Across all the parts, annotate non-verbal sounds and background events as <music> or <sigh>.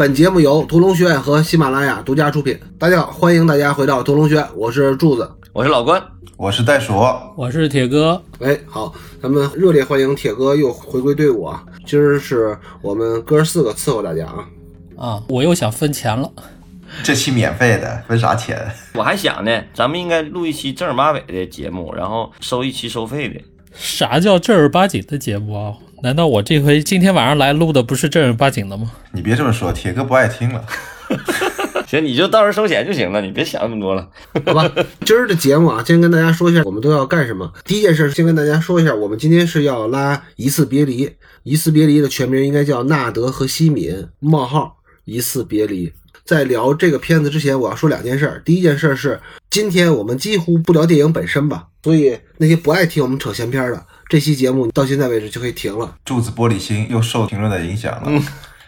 本节目由屠龙学院和喜马拉雅独家出品。大家好，欢迎大家回到屠龙学院，我是柱子，我是老关，我是袋鼠，我是铁哥。哎，好，咱们热烈欢迎铁哥又回归队伍啊！今儿是我们哥四个伺候大家啊。啊，我又想分钱了。这期免费的，分啥钱？我还想呢，咱们应该录一期正儿八经的节目，然后收一期收费的。啥叫正儿八经的节目啊？难道我这回今天晚上来录的不是正儿八经的吗？你别这么说，铁哥不爱听了。<laughs> 行，你就到时候收钱就行了，你别想那么多了。好吧，<laughs> 今儿的节目啊，先跟大家说一下我们都要干什么。第一件事，先跟大家说一下，我们今天是要拉《一次别离》，《一次别离》的全名应该叫《纳德和西敏：冒号一次别离》。在聊这个片子之前，我要说两件事。第一件事是，今天我们几乎不聊电影本身吧，所以那些不爱听我们扯闲篇的，这期节目到现在为止就可以停了。柱子玻璃心又受评论的影响了，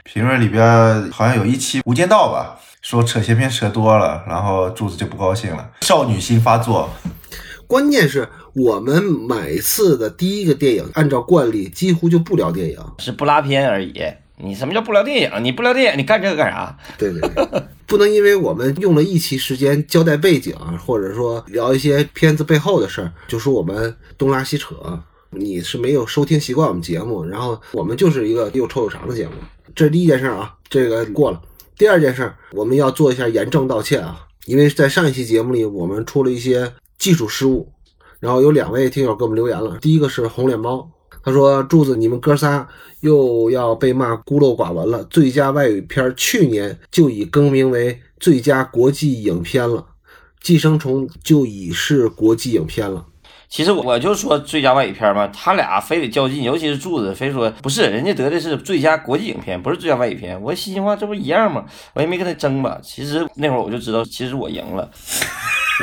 评论里边好像有一期《无间道》吧，说扯闲篇扯多了，然后柱子就不高兴了，少女心发作。关键是我们每次的第一个电影，按照惯例几乎就不聊电影，是不拉片而已。你什么叫不聊电影？你不聊电影，你干这个干啥？对对对，不能因为我们用了一期时间交代背景，或者说聊一些片子背后的事儿，就说我们东拉西扯。你是没有收听习惯我们节目，然后我们就是一个又臭又长的节目。这是第一件事啊，这个过了。第二件事，我们要做一下严正道歉啊，因为在上一期节目里我们出了一些技术失误，然后有两位听友给我们留言了。第一个是红脸猫。他说：“柱子，你们哥仨又要被骂孤陋寡闻了。最佳外语片去年就已更名为最佳国际影片了，《寄生虫》就已是国际影片了。其实我就说最佳外语片嘛，他俩非得较劲，尤其是柱子非说不是，人家得的是最佳国际影片，不是最佳外语片。我心里话，这不一样吗？我也没跟他争吧。其实那会儿我就知道，其实我赢了。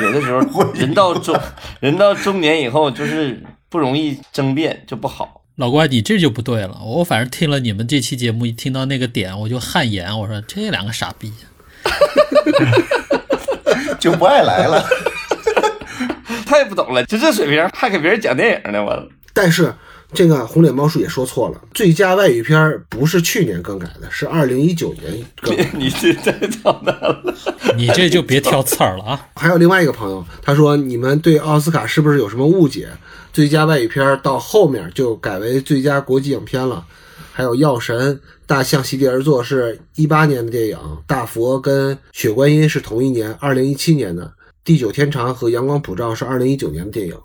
有的时候人到中人到中年以后，就是不容易争辩，就不好。”老关，你这就不对了。我反正听了你们这期节目，一听到那个点，我就汗颜。我说这两个傻逼，<laughs> 就不爱来了。太不懂了，就这水平还给别人讲电影呢，我。但是这个红脸猫叔也说错了，最佳外语片不是去年更改的，是二零一九年更。<laughs> 你这太操蛋了，<laughs> 你这就别挑刺儿了啊！<laughs> 还有另外一个朋友，他说你们对奥斯卡是不是有什么误解？最佳外语片到后面就改为最佳国际影片了，还有《药神》《大象席地而坐》是一八年的电影，《大佛》跟《雪观音》是同一年，二零一七年的，《地久天长》和《阳光普照》是二零一九年的电影。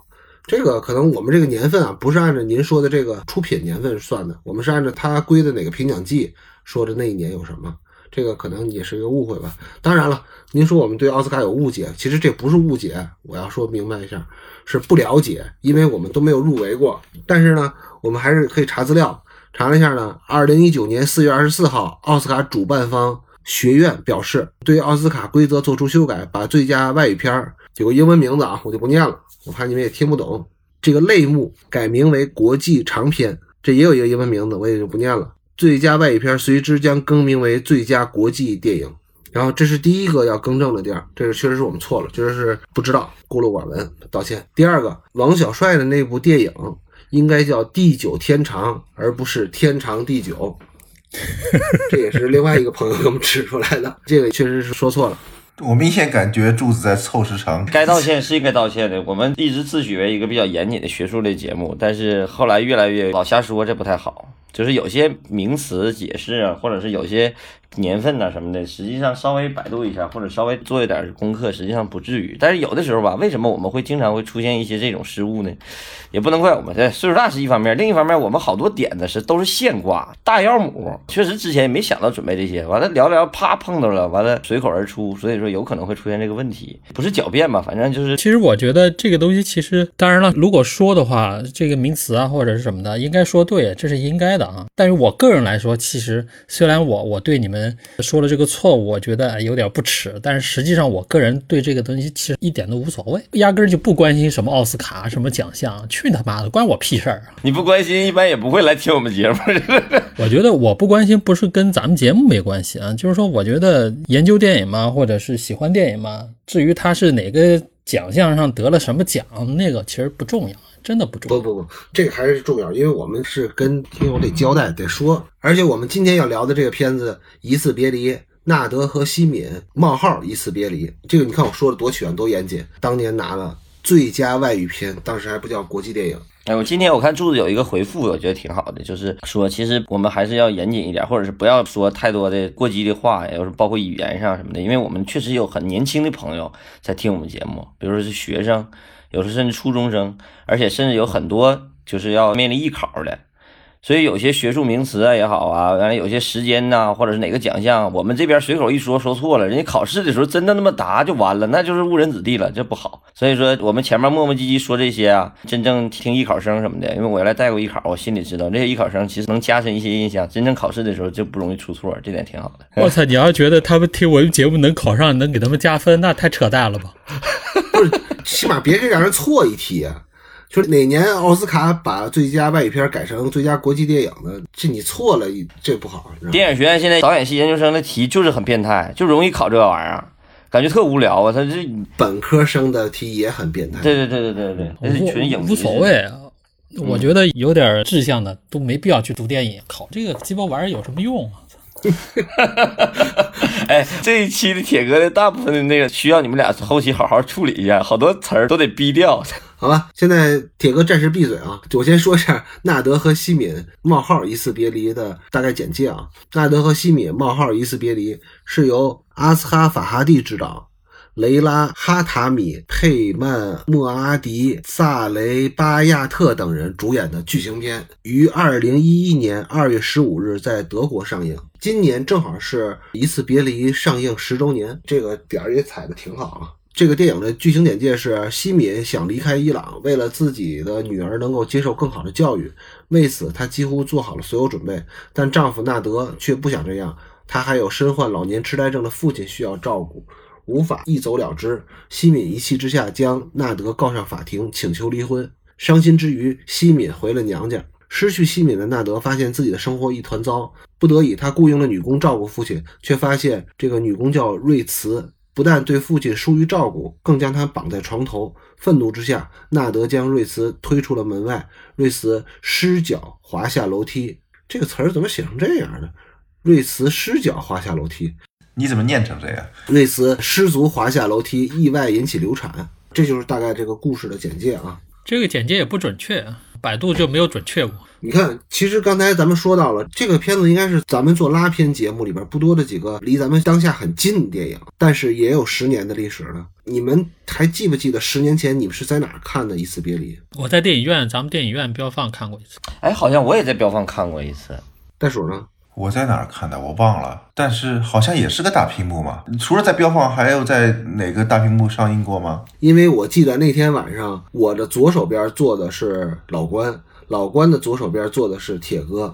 这个可能我们这个年份啊，不是按照您说的这个出品年份算的，我们是按照它归的哪个评奖季说的那一年有什么。这个可能也是一个误会吧。当然了，您说我们对奥斯卡有误解，其实这不是误解，我要说明白一下，是不了解，因为我们都没有入围过。但是呢，我们还是可以查资料，查了一下呢。二零一九年四月二十四号，奥斯卡主办方学院表示，对奥斯卡规则做出修改，把最佳外语片儿有个英文名字啊，我就不念了，我怕你们也听不懂。这个类目改名为国际长片，这也有一个英文名字，我也就不念了。最佳外语片随之将更名为最佳国际电影，然后这是第一个要更正的地儿，这个确实是我们错了，确实是不知道，孤陋寡闻，道歉。第二个，王小帅的那部电影应该叫《地久天长》，而不是《天长地久》，<laughs> 这也是另外一个朋友给我们指出来的，这个确实是说错了。我明显感觉柱子在凑时长，该道歉是应该道歉的。我们一直自诩为一个比较严谨的学术类节目，但是后来越来越老瞎说，这不太好。就是有些名词解释啊，或者是有些年份呐什么的，实际上稍微百度一下，或者稍微做一点功课，实际上不至于。但是有的时候吧，为什么我们会经常会出现一些这种失误呢？也不能怪我们，这岁数大是一方面，另一方面我们好多点子是都是现挂大腰母，确实之前也没想到准备这些，完了聊聊啪碰到了，完了随口而出，所以说有可能会出现这个问题，不是狡辩吧？反正就是，其实我觉得这个东西其实当然了，如果说的话，这个名词啊或者是什么的，应该说对，这是应该的啊。但是我个人来说，其实虽然我我对你们说了这个错误，我觉得有点不耻，但是实际上我个人对这个东西其实一点都无所谓，压根儿就不关心什么奥斯卡什么奖项，去他妈的，关我屁事儿啊！你不关心，一般也不会来听我们节目。<laughs> 我觉得我不关心不是跟咱们节目没关系啊，就是说我觉得研究电影嘛，或者是喜欢电影嘛，至于他是哪个奖项上得了什么奖，那个其实不重要。真的不重要。不不不，这个还是重要，因为我们是跟听友得交代得说，而且我们今天要聊的这个片子《一次别离》，纳德和西敏冒号一次别离，这个你看我说的多全多严谨，当年拿了最佳外语片，当时还不叫国际电影。哎，我今天我看柱子有一个回复，我觉得挺好的，就是说，其实我们还是要严谨一点，或者是不要说太多的过激的话，也就是包括语言上什么的，因为我们确实有很年轻的朋友在听我们节目，比如说是学生，有时候甚至初中生，而且甚至有很多就是要面临艺考的。所以有些学术名词啊也好啊，完了有些时间呐、或者是哪个奖项，我们这边随口一说说错了，人家考试的时候真的那么答就完了，那就是误人子弟了，这不好。所以说我们前面磨磨唧唧说这些啊，真正听艺考生什么的，因为我原来带过艺考，我心里知道这些艺考生其实能加深一些印象，真正考试的时候就不容易出错，这点挺好的。我操！你要觉得他们听我们节目能考上，能给他们加分，那太扯淡了吧？起码别给让人错一题啊！就是哪年奥斯卡把最佳外语片改成最佳国际电影的，这你错了，这不好。电影学院现在导演系研究生的题就是很变态，就容易考这玩意儿，感觉特无聊啊！他这，本科生的题也很变态。对对对对对对，那是纯影无无所。谓啊。我觉得有点志向的都没必要去读电影，考这个鸡巴玩意儿有什么用啊？哈 <laughs> 哎，这一期的铁哥的大部分的那个需要你们俩后期好好处理一下，好多词儿都得逼掉。<laughs> 好吧，现在铁哥暂时闭嘴啊！我先说一下纳德和西敏冒号一次别离的大概简介啊。纳德和西敏冒号一次别离是由阿斯哈法哈蒂执导，雷拉哈塔米、佩曼莫阿迪、萨雷巴亚特等人主演的剧情片，于二零一一年二月十五日在德国上映。今年正好是一次别离上映十周年，这个点儿也踩的挺好啊。这个电影的剧情简介是：西敏想离开伊朗，为了自己的女儿能够接受更好的教育，为此她几乎做好了所有准备。但丈夫纳德却不想这样，他还有身患老年痴呆症的父亲需要照顾，无法一走了之。西敏一气之下将纳德告上法庭，请求离婚。伤心之余，西敏回了娘家。失去西敏的纳德发现自己的生活一团糟，不得已，他雇佣了女工照顾父亲，却发现这个女工叫瑞茨。不但对父亲疏于照顾，更将他绑在床头。愤怒之下，纳德将瑞茨推出了门外。瑞茨失脚滑下楼梯。这个词儿怎么写成这样的？瑞茨失脚滑下楼梯。你怎么念成这样？瑞茨失足滑下楼梯，意外引起流产。这就是大概这个故事的简介啊。这个简介也不准确，啊，百度就没有准确过。你看，其实刚才咱们说到了，这个片子应该是咱们做拉片节目里边不多的几个离咱们当下很近的电影，但是也有十年的历史了。你们还记不记得十年前你们是在哪儿看的《一次别离》？我在电影院，咱们电影院标放看过一次。哎，好像我也在标放看过一次。袋鼠呢？我在哪儿看的？我忘了，但是好像也是个大屏幕嘛。除了在标放，还有在哪个大屏幕上映过吗？因为我记得那天晚上，我的左手边坐的是老关，老关的左手边坐的是铁哥，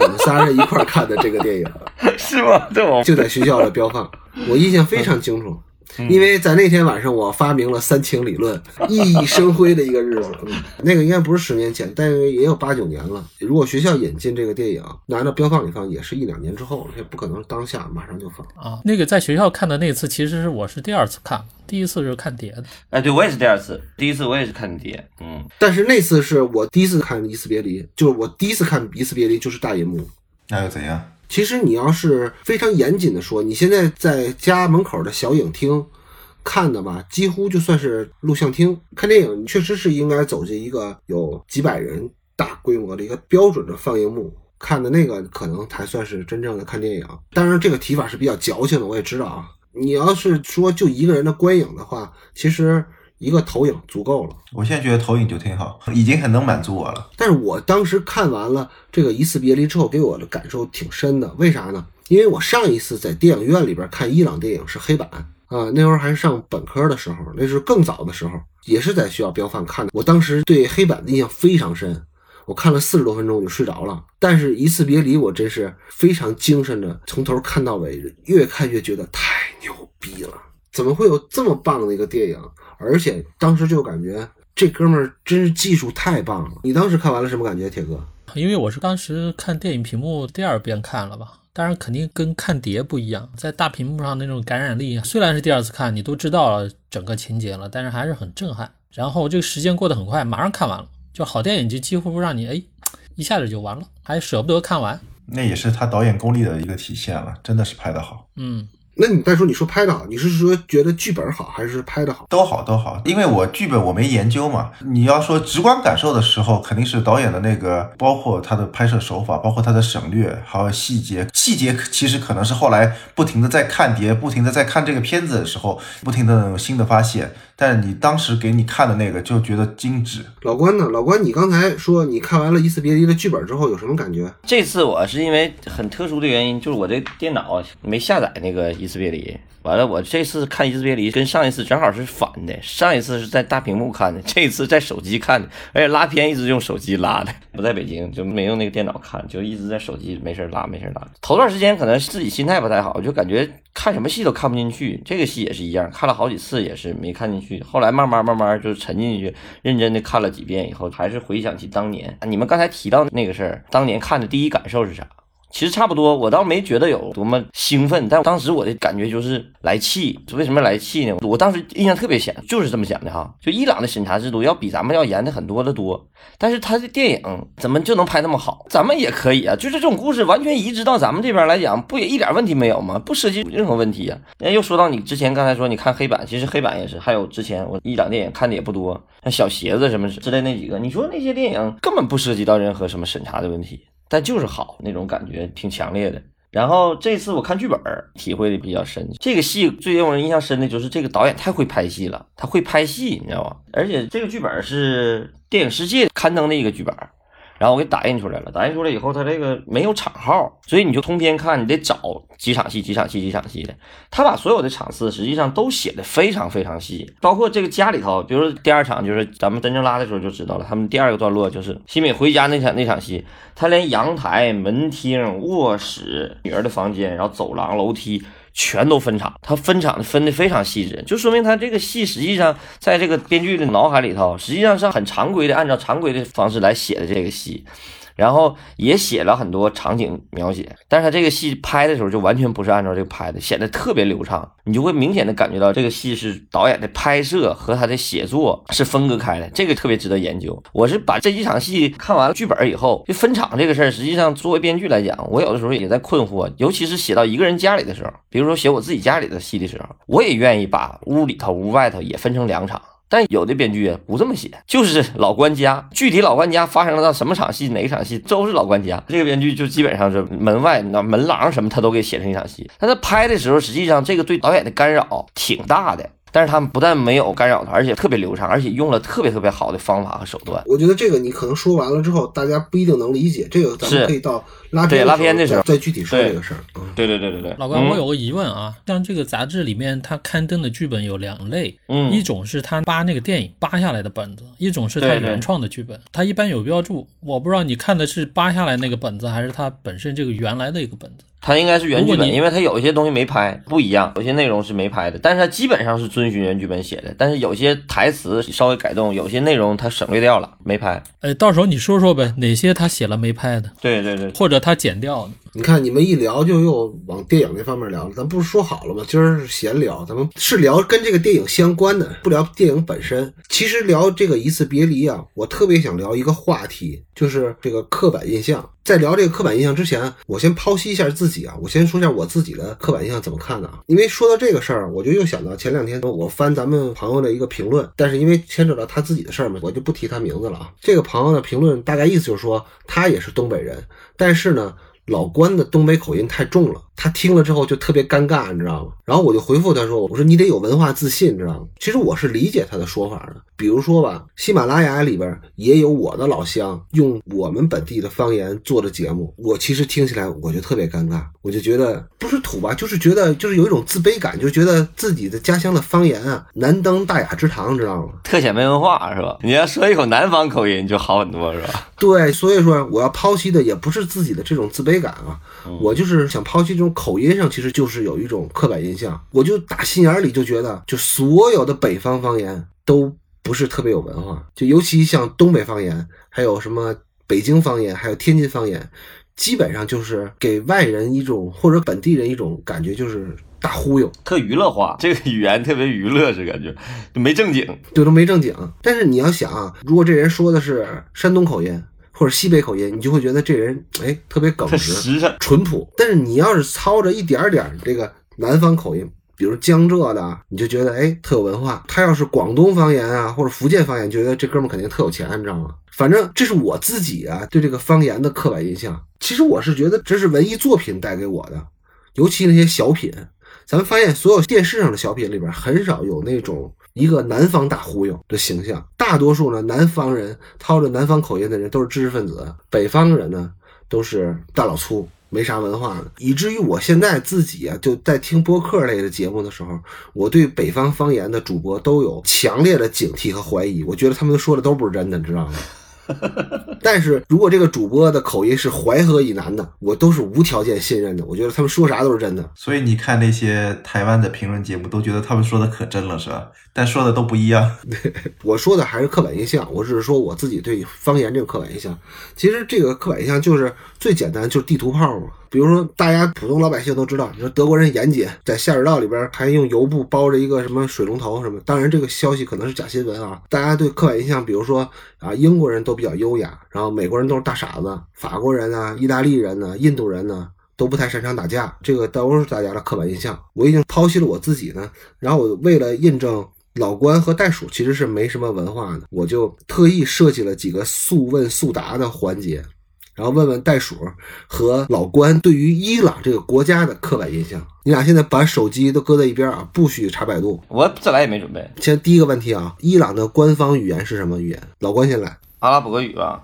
我们仨人一块儿看的这个电影，<laughs> 是吗？这我就在学校的标放，我印象非常清楚。因为在那天晚上，我发明了三清理论，熠熠生辉的一个日子。嗯，那个应该不是十年前，但是也有八九年了。如果学校引进这个电影，拿到标放里放，也是一两年之后了，也不可能当下马上就放。啊，那个在学校看的那次，其实是我是第二次看，第一次是看碟的。哎，对我也是第二次，第一次我也是看碟，嗯，但是那次是我第一次看《一次别离》，就是我第一次看《一次别离》就是大银幕。那又怎样？其实你要是非常严谨的说，你现在在家门口的小影厅。看的吧，几乎就算是录像厅看电影，确实是应该走进一个有几百人大规模的一个标准的放映幕看的那个，可能才算是真正的看电影。当然，这个提法是比较矫情的，我也知道啊。你要是说就一个人的观影的话，其实一个投影足够了。我现在觉得投影就挺好，已经很能满足我了。但是我当时看完了这个《一次别离》之后，给我的感受挺深的。为啥呢？因为我上一次在电影院里边看伊朗电影是黑板。啊，那会儿还是上本科的时候，那是更早的时候，也是在学校标放看的。我当时对黑板的印象非常深，我看了四十多分钟我就睡着了。但是一次别离，我真是非常精神的，从头看到尾，越看越觉得太牛逼了！怎么会有这么棒的一个电影？而且当时就感觉这哥们儿真是技术太棒了。你当时看完了什么感觉，铁哥？因为我是当时看电影屏幕第二遍看了吧。当然，肯定跟看碟不一样，在大屏幕上那种感染力，虽然是第二次看，你都知道了整个情节了，但是还是很震撼。然后这个时间过得很快，马上看完了。就好电影就几乎让你哎一下子就完了，还舍不得看完。那也是他导演功力的一个体现了，真的是拍得好。嗯，那你再说你说拍的好，你是说觉得剧本好还是拍的好？都好都好，因为我剧本我没研究嘛。你要说直观感受的时候，肯定是导演的那个，包括他的拍摄手法，包括他的省略，还有细节。细节其实可能是后来不停的在看碟，不停的在看这个片子的时候，不停的有新的发现。但是你当时给你看的那个就觉得精致。老关呢？老关，你刚才说你看完了《一次别离》的剧本之后有什么感觉？这次我是因为很特殊的原因，就是我这电脑没下载那个《一次别离》，完了我这次看《一次别离》跟上一次正好是反的，上一次是在大屏幕看的，这一次在手机看的，而且拉片一直用手机拉的，不在北京就没用那个电脑看，就一直在手机没事拉没事拉。头段时间可能自己心态不太好，就感觉看什么戏都看不进去，这个戏也是一样，看了好几次也是没看进去。后来慢慢慢慢就沉进去，认真的看了几遍以后，还是回想起当年。你们刚才提到那个事儿，当年看的第一感受是啥？其实差不多，我倒没觉得有多么兴奋，但当时我的感觉就是来气。为什么来气呢？我当时印象特别深，就是这么想的哈。就伊朗的审查制度要比咱们要严的很多的多，但是他的电影怎么就能拍那么好？咱们也可以啊，就是这种故事完全移植到咱们这边来讲，不也一点问题没有吗？不涉及任何问题啊。那又说到你之前刚才说你看黑板，其实黑板也是，还有之前我伊朗电影看的也不多，像小鞋子什么之类那几个，你说那些电影根本不涉及到任何什么审查的问题。但就是好那种感觉挺强烈的。然后这次我看剧本儿体会的比较深。这个戏最让我印象深的就是这个导演太会拍戏了，他会拍戏，你知道吧？而且这个剧本是电影世界刊登的一个剧本。然后我给打印出来了，打印出来以后，它这个没有场号，所以你就通篇看，你得找几场戏、几场戏、几场戏的。他把所有的场次实际上都写的非常非常细，包括这个家里头，比如说第二场就是咱们真正拉的时候就知道了，他们第二个段落就是西美回家那场那场戏，他连阳台、门厅、卧室、女儿的房间，然后走廊、楼梯。全都分场，他分场分的非常细致，就说明他这个戏实际上在这个编剧的脑海里头，实际上是很常规的，按照常规的方式来写的这个戏。然后也写了很多场景描写，但是他这个戏拍的时候就完全不是按照这个拍的，显得特别流畅，你就会明显的感觉到这个戏是导演的拍摄和他的写作是分割开的，这个特别值得研究。我是把这几场戏看完了剧本以后，就分场这个事儿，实际上作为编剧来讲，我有的时候也在困惑，尤其是写到一个人家里的时候，比如说写我自己家里的戏的时候，我也愿意把屋里头、屋外头也分成两场。但有的编剧啊不这么写，就是老关家，具体老关家发生了到什么场戏，哪一场戏都是老关家。这个编剧就基本上是门外那门廊什么，他都给写成一场戏。但他拍的时候，实际上这个对导演的干扰挺大的。但是他们不但没有干扰他，而且特别流畅，而且用了特别特别好的方法和手段。我觉得这个你可能说完了之后，大家不一定能理解。这个咱们可以到拉片拉片的时候再具体说这个事儿。对对对对对。老关，我有个疑问啊，像这个杂志里面它刊登的剧本有两类，嗯，一种是他扒那个电影扒下来的本子，一种是他原创的剧本。他一般有标注，我不知道你看的是扒下来那个本子，还是他本身这个原来的一个本子。它应该是原剧本，因为它有一些东西没拍，不一样，有些内容是没拍的，但是它基本上是遵循原剧本写的，但是有些台词稍微改动，有些内容它省略掉了，没拍。哎，到时候你说说呗，哪些他写了没拍的？对对对，或者他剪掉的。你看你们一聊就又往电影那方面聊了，咱不是说好了吗？今儿是闲聊，咱们是聊跟这个电影相关的，不聊电影本身。其实聊这个一次别离啊，我特别想聊一个话题，就是这个刻板印象。在聊这个刻板印象之前，我先剖析一下自己啊，我先说一下我自己的刻板印象怎么看的啊。因为说到这个事儿，我就又想到前两天我翻咱们朋友的一个评论，但是因为牵扯到他自己的事儿嘛，我就不提他名字了啊。这个朋友的评论大概意思就是说，他也是东北人，但是呢。老关的东北口音太重了，他听了之后就特别尴尬，你知道吗？然后我就回复他说：“我说你得有文化自信，你知道吗？”其实我是理解他的说法的。比如说吧，喜马拉雅里边也有我的老乡用我们本地的方言做的节目，我其实听起来我就特别尴尬，我就觉得不是土吧，就是觉得就是有一种自卑感，就觉得自己的家乡的方言啊难登大雅之堂，知道吗？特显没文化是吧？你要说一口南方口音就好很多是吧？对，所以说我要剖析的也不是自己的这种自卑。感啊，我就是想抛弃这种口音上，其实就是有一种刻板印象。我就打心眼里就觉得，就所有的北方方言都不是特别有文化，就尤其像东北方言，还有什么北京方言，还有天津方言，基本上就是给外人一种或者本地人一种感觉，就是大忽悠，特娱乐化，这个语言特别娱乐，是感觉就没正经。对，都没正经。但是你要想啊，如果这人说的是山东口音或者西北口音，你就会觉得这人哎特别耿直、淳朴。但是你要是操着一点点这个南方口音，比如江浙的，你就觉得哎特有文化。他要是广东方言啊或者福建方言，觉得这哥们肯定特有钱，你知道吗？反正这是我自己啊对这个方言的刻板印象。其实我是觉得这是文艺作品带给我的，尤其那些小品。咱们发现所有电视上的小品里边很少有那种一个南方大忽悠的形象，大多数呢南方人掏着南方口音的人都是知识分子，北方人呢都是大老粗。没啥文化的，以至于我现在自己啊，就在听播客类的节目的时候，我对北方方言的主播都有强烈的警惕和怀疑。我觉得他们说的都不是真的，你知道吗？<laughs> 但是如果这个主播的口音是淮河以南的，我都是无条件信任的。我觉得他们说啥都是真的。所以你看那些台湾的评论节目，都觉得他们说的可真了，是吧？但说的都不一样。<laughs> 我说的还是刻板印象，我只是说我自己对方言这个刻板印象。其实这个刻板印象就是最简单，就是地图炮嘛。比如说，大家普通老百姓都知道，你说德国人严谨，在下水道里边还用油布包着一个什么水龙头什么。当然，这个消息可能是假新闻啊。大家对刻板印象，比如说啊，英国人都比较优雅，然后美国人都是大傻子，法国人啊、意大利人呢、印度人呢。都不太擅长打架，这个都是大家的刻板印象。我已经剖析了我自己呢，然后我为了印证老关和袋鼠其实是没什么文化的，我就特意设计了几个速问速答的环节，然后问问袋鼠和老关对于伊朗这个国家的刻板印象。你俩现在把手机都搁在一边啊，不许查百度。我这来也没准备。先第一个问题啊，伊朗的官方语言是什么语言？老关先来。阿拉伯语吧。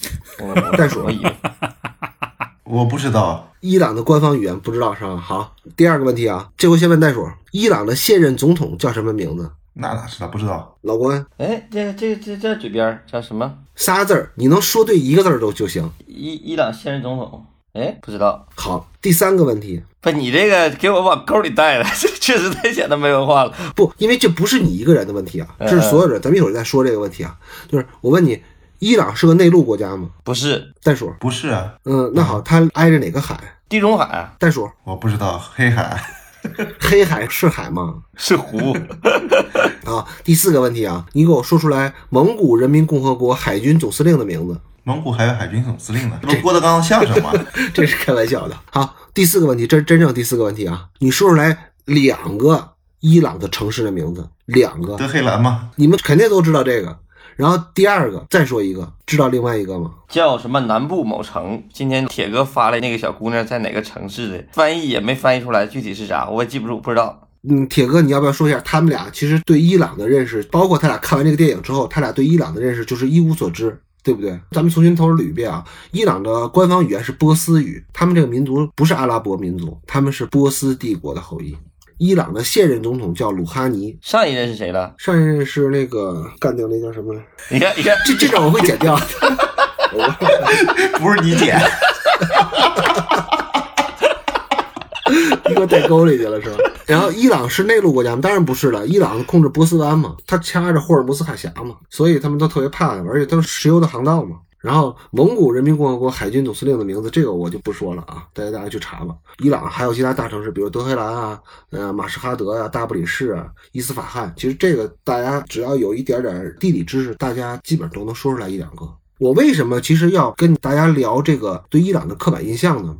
<laughs> 我袋鼠 <laughs> 我不知道，伊朗的官方语言不知道是吧？好，第二个问题啊，这回先问袋鼠，伊朗的现任总统叫什么名字？那哪知道？不知道。老关，哎，这这这这嘴边儿叫什么？仨字儿，你能说对一个字儿都就行。伊伊朗现任总统？哎，不知道。好，第三个问题，不，你这个给我往沟里带了，这 <laughs> 确实太显得没文化了。不，因为这不是你一个人的问题啊，嗯这是所有人。咱们一会儿再说这个问题啊，就是我问你，伊朗是个内陆国家吗？不是袋鼠，不是啊，嗯，那好，它挨着哪个海？地中海，啊袋鼠，我不知道。黑海，<laughs> 黑海是海吗？是湖。<laughs> 啊，第四个问题啊，你给我说出来蒙古人民共和国海军总司令的名字。蒙古还有海军总司令呢，这不郭德纲相声吗？<laughs> 这是开玩笑的。好，第四个问题，这是真正第四个问题啊，你说出来两个伊朗的城市的名字，两个，德黑兰吗？你们肯定都知道这个。然后第二个，再说一个，知道另外一个吗？叫什么南部某城？今天铁哥发来那个小姑娘在哪个城市的，翻译也没翻译出来，具体是啥我也记不住，不知道。嗯，铁哥，你要不要说一下他们俩其实对伊朗的认识，包括他俩看完这个电影之后，他俩对伊朗的认识就是一无所知，对不对？咱们重新头捋一遍啊，伊朗的官方语言是波斯语，他们这个民族不是阿拉伯民族，他们是波斯帝国的后裔。伊朗的现任总统叫鲁哈尼，上一任是谁了？上一任是那个干掉那叫什么来？你看，你看，这这段我会剪掉。<laughs> 不是你剪，<laughs> 你给我带沟里去了是吧？然后伊朗是内陆国家吗？当然不是了，伊朗控制波斯湾嘛，它掐着霍尔木斯海峡嘛，所以他们都特别怕，而且都是石油的航道嘛。然后蒙古人民共和国海军总司令的名字，这个我就不说了啊，大家大家去查吧。伊朗还有其他大城市，比如德黑兰啊、呃马什哈德啊、大不里士啊、伊斯法罕，其实这个大家只要有一点点地理知识，大家基本上都能说出来一两个。我为什么其实要跟大家聊这个对伊朗的刻板印象呢？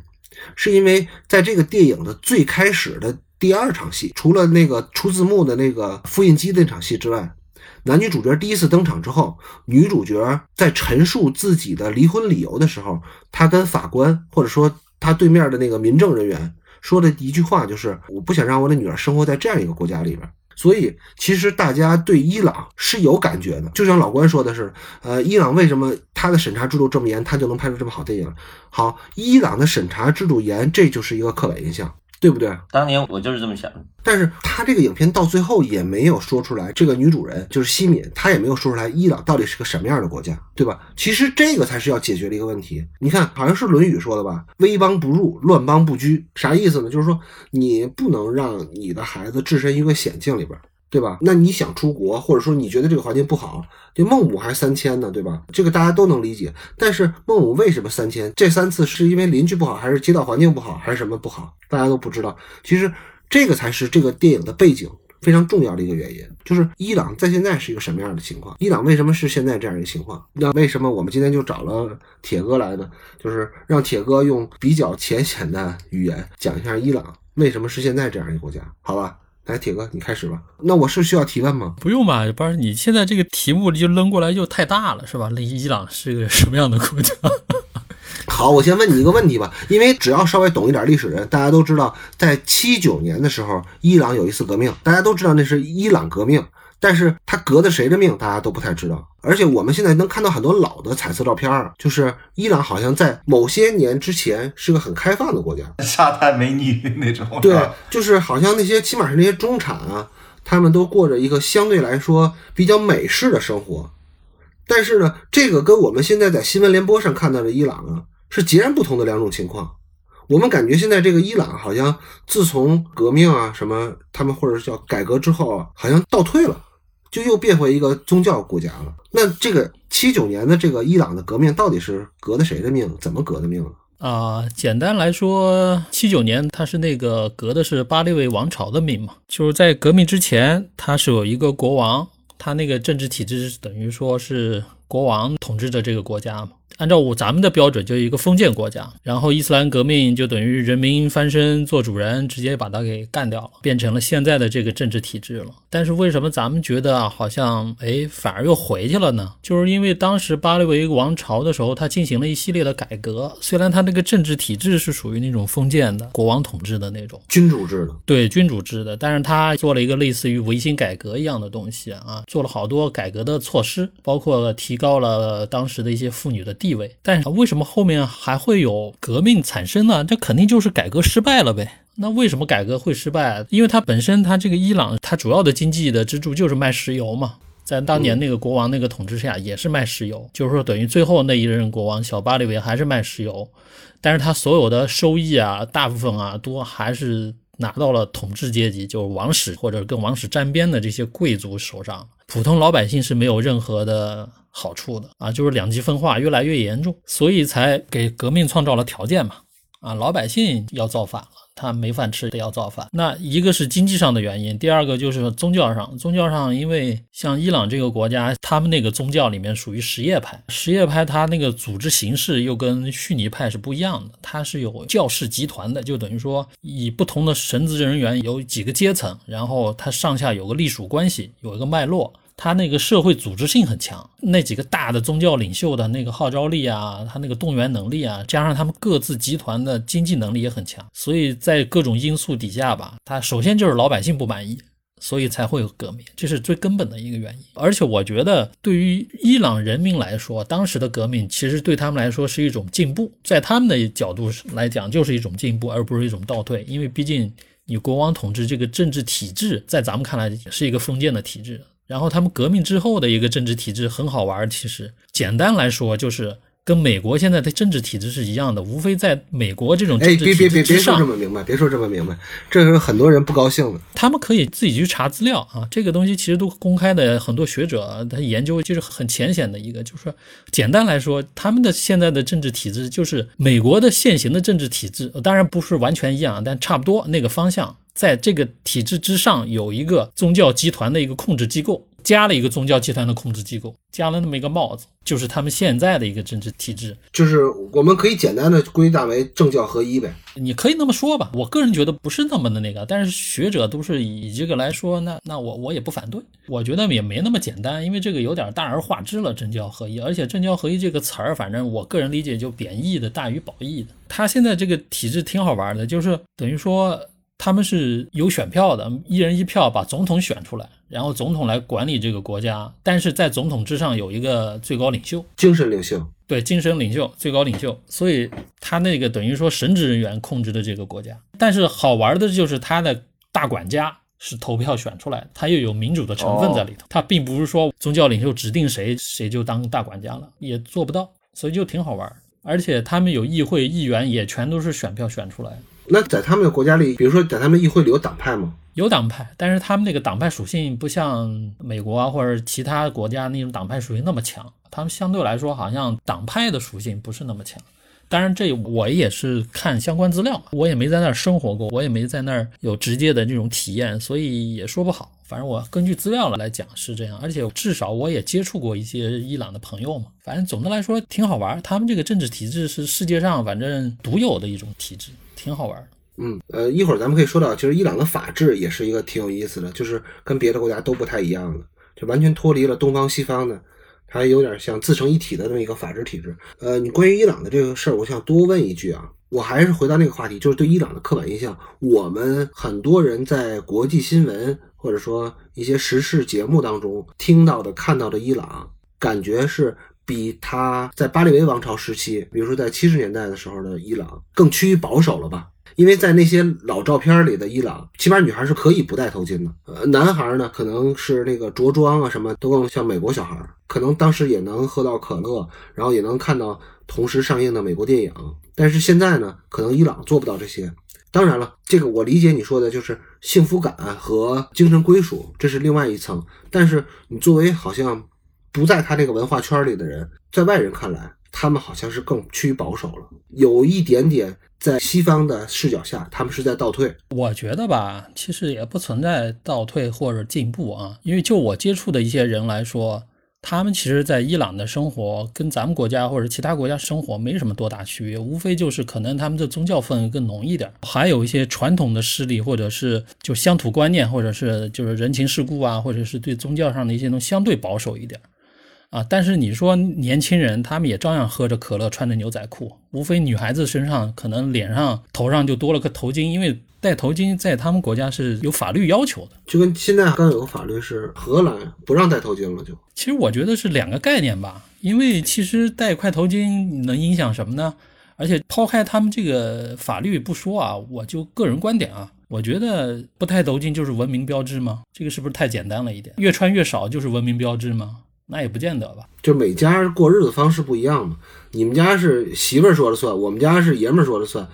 是因为在这个电影的最开始的第二场戏，除了那个出字幕的那个复印机那场戏之外，男女主角第一次登场之后，女主角在陈述自己的离婚理由的时候，她跟法官或者说她对面的那个民政人员说的一句话就是：“我不想让我的女儿生活在这样一个国家里边。”所以，其实大家对伊朗是有感觉的，就像老关说的是，呃，伊朗为什么它的审查制度这么严，它就能拍出这么好电影？好，伊朗的审查制度严，这就是一个刻板印象，对不对？当年我就是这么想的。但是他这个影片到最后也没有说出来，这个女主人就是西敏，她也没有说出来伊朗到底是个什么样的国家，对吧？其实这个才是要解决的一个问题。你看，好像是《论语》说的吧？“危邦不入，乱邦不居”，啥意思呢？就是说你不能让你的孩子置身于一个险境里边。对吧？那你想出国，或者说你觉得这个环境不好，就孟母还是三迁呢，对吧？这个大家都能理解。但是孟母为什么三迁？这三次是因为邻居不好，还是街道环境不好，还是什么不好？大家都不知道。其实这个才是这个电影的背景非常重要的一个原因，就是伊朗在现在是一个什么样的情况？伊朗为什么是现在这样一个情况？那为什么我们今天就找了铁哥来呢？就是让铁哥用比较浅显的语言讲一下伊朗为什么是现在这样一个国家，好吧？来，铁哥，你开始吧。那我是需要提问吗？不用吧，不是你现在这个题目就扔过来就太大了，是吧？那伊朗是个什么样的国家？<laughs> 好，我先问你一个问题吧，因为只要稍微懂一点历史人，大家都知道，在七九年的时候，伊朗有一次革命，大家都知道那是伊朗革命，但是他革的谁的命，大家都不太知道。而且我们现在能看到很多老的彩色照片儿，就是伊朗好像在某些年之前是个很开放的国家，沙滩美女那种。对，就是好像那些起码是那些中产啊，他们都过着一个相对来说比较美式的生活。但是呢，这个跟我们现在在新闻联播上看到的伊朗啊，是截然不同的两种情况。我们感觉现在这个伊朗好像自从革命啊什么，他们或者叫改革之后啊，好像倒退了，就又变回一个宗教国家了。那这个七九年的这个伊朗的革命到底是革的谁的命？怎么革的命？啊，简单来说，七九年他是那个革的是巴列维王朝的命嘛，就是在革命之前，他是有一个国王，他那个政治体制等于说是国王统治着这个国家嘛。按照我咱们的标准，就是一个封建国家。然后伊斯兰革命就等于人民翻身做主人，直接把他给干掉了，变成了现在的这个政治体制了。但是为什么咱们觉得啊，好像哎反而又回去了呢？就是因为当时巴列维王朝的时候，他进行了一系列的改革。虽然他那个政治体制是属于那种封建的国王统治的那种君主制的，对君主制的，但是他做了一个类似于维新改革一样的东西啊，做了好多改革的措施，包括提高了当时的一些妇女的地位。但是为什么后面还会有革命产生呢？这肯定就是改革失败了呗。那为什么改革会失败？因为它本身它这个伊朗，它主要的经济的支柱就是卖石油嘛。在当年那个国王那个统治下，也是卖石油，就是说等于最后那一任国王小巴列维还是卖石油，但是他所有的收益啊，大部分啊，都还是拿到了统治阶级，就是王室或者跟王室沾边的这些贵族手上，普通老百姓是没有任何的好处的啊，就是两极分化越来越严重，所以才给革命创造了条件嘛，啊，老百姓要造反了。他没饭吃，得要造反。那一个是经济上的原因，第二个就是宗教上。宗教上，因为像伊朗这个国家，他们那个宗教里面属于什叶派，什叶派它那个组织形式又跟逊尼派是不一样的，它是有教士集团的，就等于说以不同的神职人员有几个阶层，然后它上下有个隶属关系，有一个脉络。他那个社会组织性很强，那几个大的宗教领袖的那个号召力啊，他那个动员能力啊，加上他们各自集团的经济能力也很强，所以在各种因素底下吧，他首先就是老百姓不满意，所以才会有革命，这是最根本的一个原因。而且我觉得，对于伊朗人民来说，当时的革命其实对他们来说是一种进步，在他们的角度来讲，就是一种进步，而不是一种倒退，因为毕竟你国王统治这个政治体制，在咱们看来是一个封建的体制。然后他们革命之后的一个政治体制很好玩，其实简单来说就是跟美国现在的政治体制是一样的，无非在美国这种政治体制别别别别说这么明白，别说这么明白，这是很多人不高兴的。他们可以自己去查资料啊，这个东西其实都公开的，很多学者他研究就是很浅显的一个，就是说简单来说，他们的现在的政治体制就是美国的现行的政治体制，当然不是完全一样，但差不多那个方向。在这个体制之上，有一个宗教集团的一个控制机构，加了一个宗教集团的控制机构，加了那么一个帽子，就是他们现在的一个政治体制。就是我们可以简单的归纳为政教合一呗。你可以那么说吧，我个人觉得不是那么的那个，但是学者都是以这个来说，那那我我也不反对。我觉得也没那么简单，因为这个有点大而化之了，政教合一。而且政教合一这个词儿，反正我个人理解就贬义的大于褒义的。他现在这个体制挺好玩的，就是等于说。他们是有选票的，一人一票把总统选出来，然后总统来管理这个国家。但是在总统之上有一个最高领袖，精神领袖，对，精神领袖，最高领袖。所以他那个等于说神职人员控制的这个国家。但是好玩的就是他的大管家是投票选出来的，他又有民主的成分在里头。他并不是说宗教领袖指定谁谁就当大管家了，也做不到，所以就挺好玩。而且他们有议会议员，也全都是选票选出来。那在他们的国家里，比如说在他们议会里有党派吗？有党派，但是他们那个党派属性不像美国啊或者其他国家那种党派属性那么强，他们相对来说好像党派的属性不是那么强。当然，这我也是看相关资料，我也没在那儿生活过，我也没在那儿有直接的这种体验，所以也说不好。反正我根据资料来讲是这样，而且至少我也接触过一些伊朗的朋友嘛。反正总的来说挺好玩，他们这个政治体制是世界上反正独有的一种体制，挺好玩。嗯，呃，一会儿咱们可以说到，其实伊朗的法治也是一个挺有意思的，就是跟别的国家都不太一样的，就完全脱离了东方西方的。还有点像自成一体的这么一个法治体制。呃，你关于伊朗的这个事儿，我想多问一句啊。我还是回到那个话题，就是对伊朗的刻板印象。我们很多人在国际新闻或者说一些时事节目当中听到的、看到的伊朗，感觉是比他在巴列维王朝时期，比如说在七十年代的时候的伊朗更趋于保守了吧？因为在那些老照片里的伊朗，起码女孩是可以不戴头巾的。呃，男孩呢，可能是那个着装啊，什么都更像美国小孩，可能当时也能喝到可乐，然后也能看到同时上映的美国电影。但是现在呢，可能伊朗做不到这些。当然了，这个我理解你说的就是幸福感和精神归属，这是另外一层。但是你作为好像不在他这个文化圈里的人，在外人看来，他们好像是更趋于保守了，有一点点。在西方的视角下，他们是在倒退。我觉得吧，其实也不存在倒退或者进步啊。因为就我接触的一些人来说，他们其实，在伊朗的生活跟咱们国家或者其他国家生活没什么多大区别，无非就是可能他们的宗教氛围更浓一点，还有一些传统的势力，或者是就乡土观念，或者是就是人情世故啊，或者是对宗教上的一些东西相对保守一点。啊，但是你说年轻人，他们也照样喝着可乐，穿着牛仔裤，无非女孩子身上可能脸上、头上就多了个头巾，因为戴头巾在他们国家是有法律要求的。就跟现在刚有个法律是荷兰不让戴头巾了，就其实我觉得是两个概念吧，因为其实戴块头巾能影响什么呢？而且抛开他们这个法律不说啊，我就个人观点啊，我觉得不戴头巾就是文明标志吗？这个是不是太简单了一点？越穿越少就是文明标志吗？那也不见得吧，就每家过日子方式不一样嘛。你们家是媳妇儿说了算，我们家是爷们儿说了算，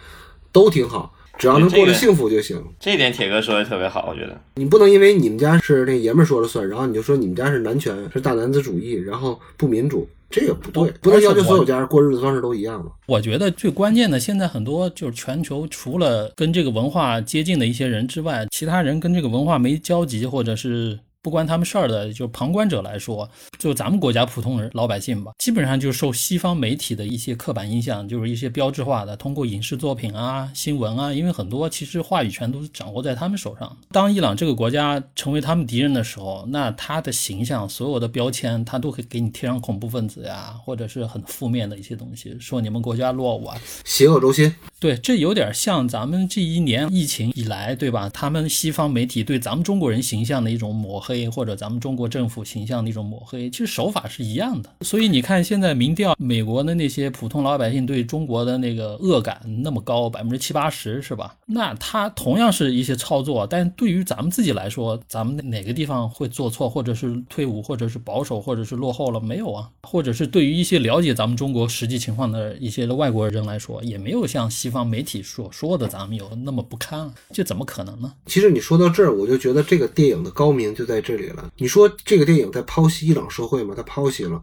都挺好，只要能过得幸福就行。这点铁哥说的特别好，我觉得你不能因为你们家是那爷们儿说了算，然后你就说你们家是男权，是大男子主义，然后不民主，这个不对，不能要求所有家过日子方式都一样嘛。我觉得最关键的，现在很多就是全球除了跟这个文化接近的一些人之外，其他人跟这个文化没交集，或者是。不关他们事儿的，就旁观者来说，就咱们国家普通人老百姓吧，基本上就受西方媒体的一些刻板印象，就是一些标志化的，通过影视作品啊、新闻啊，因为很多其实话语权都是掌握在他们手上。当伊朗这个国家成为他们敌人的时候，那他的形象、所有的标签，他都会给你贴上恐怖分子呀，或者是很负面的一些东西，说你们国家落伍啊、邪恶中心。对，这有点像咱们这一年疫情以来，对吧？他们西方媒体对咱们中国人形象的一种抹黑。或者咱们中国政府形象的一种抹黑，其实手法是一样的。所以你看，现在民调，美国的那些普通老百姓对中国的那个恶感那么高，百分之七八十，是吧？那他同样是一些操作，但对于咱们自己来说，咱们哪个地方会做错，或者是退伍，或者是保守，或者是落后了没有啊？或者是对于一些了解咱们中国实际情况的一些的外国人来说，也没有像方媒体所说的咱们有那么不堪，这怎么可能呢？其实你说到这儿，我就觉得这个电影的高明就在这里了。你说这个电影在剖析伊朗社会吗？它剖析了，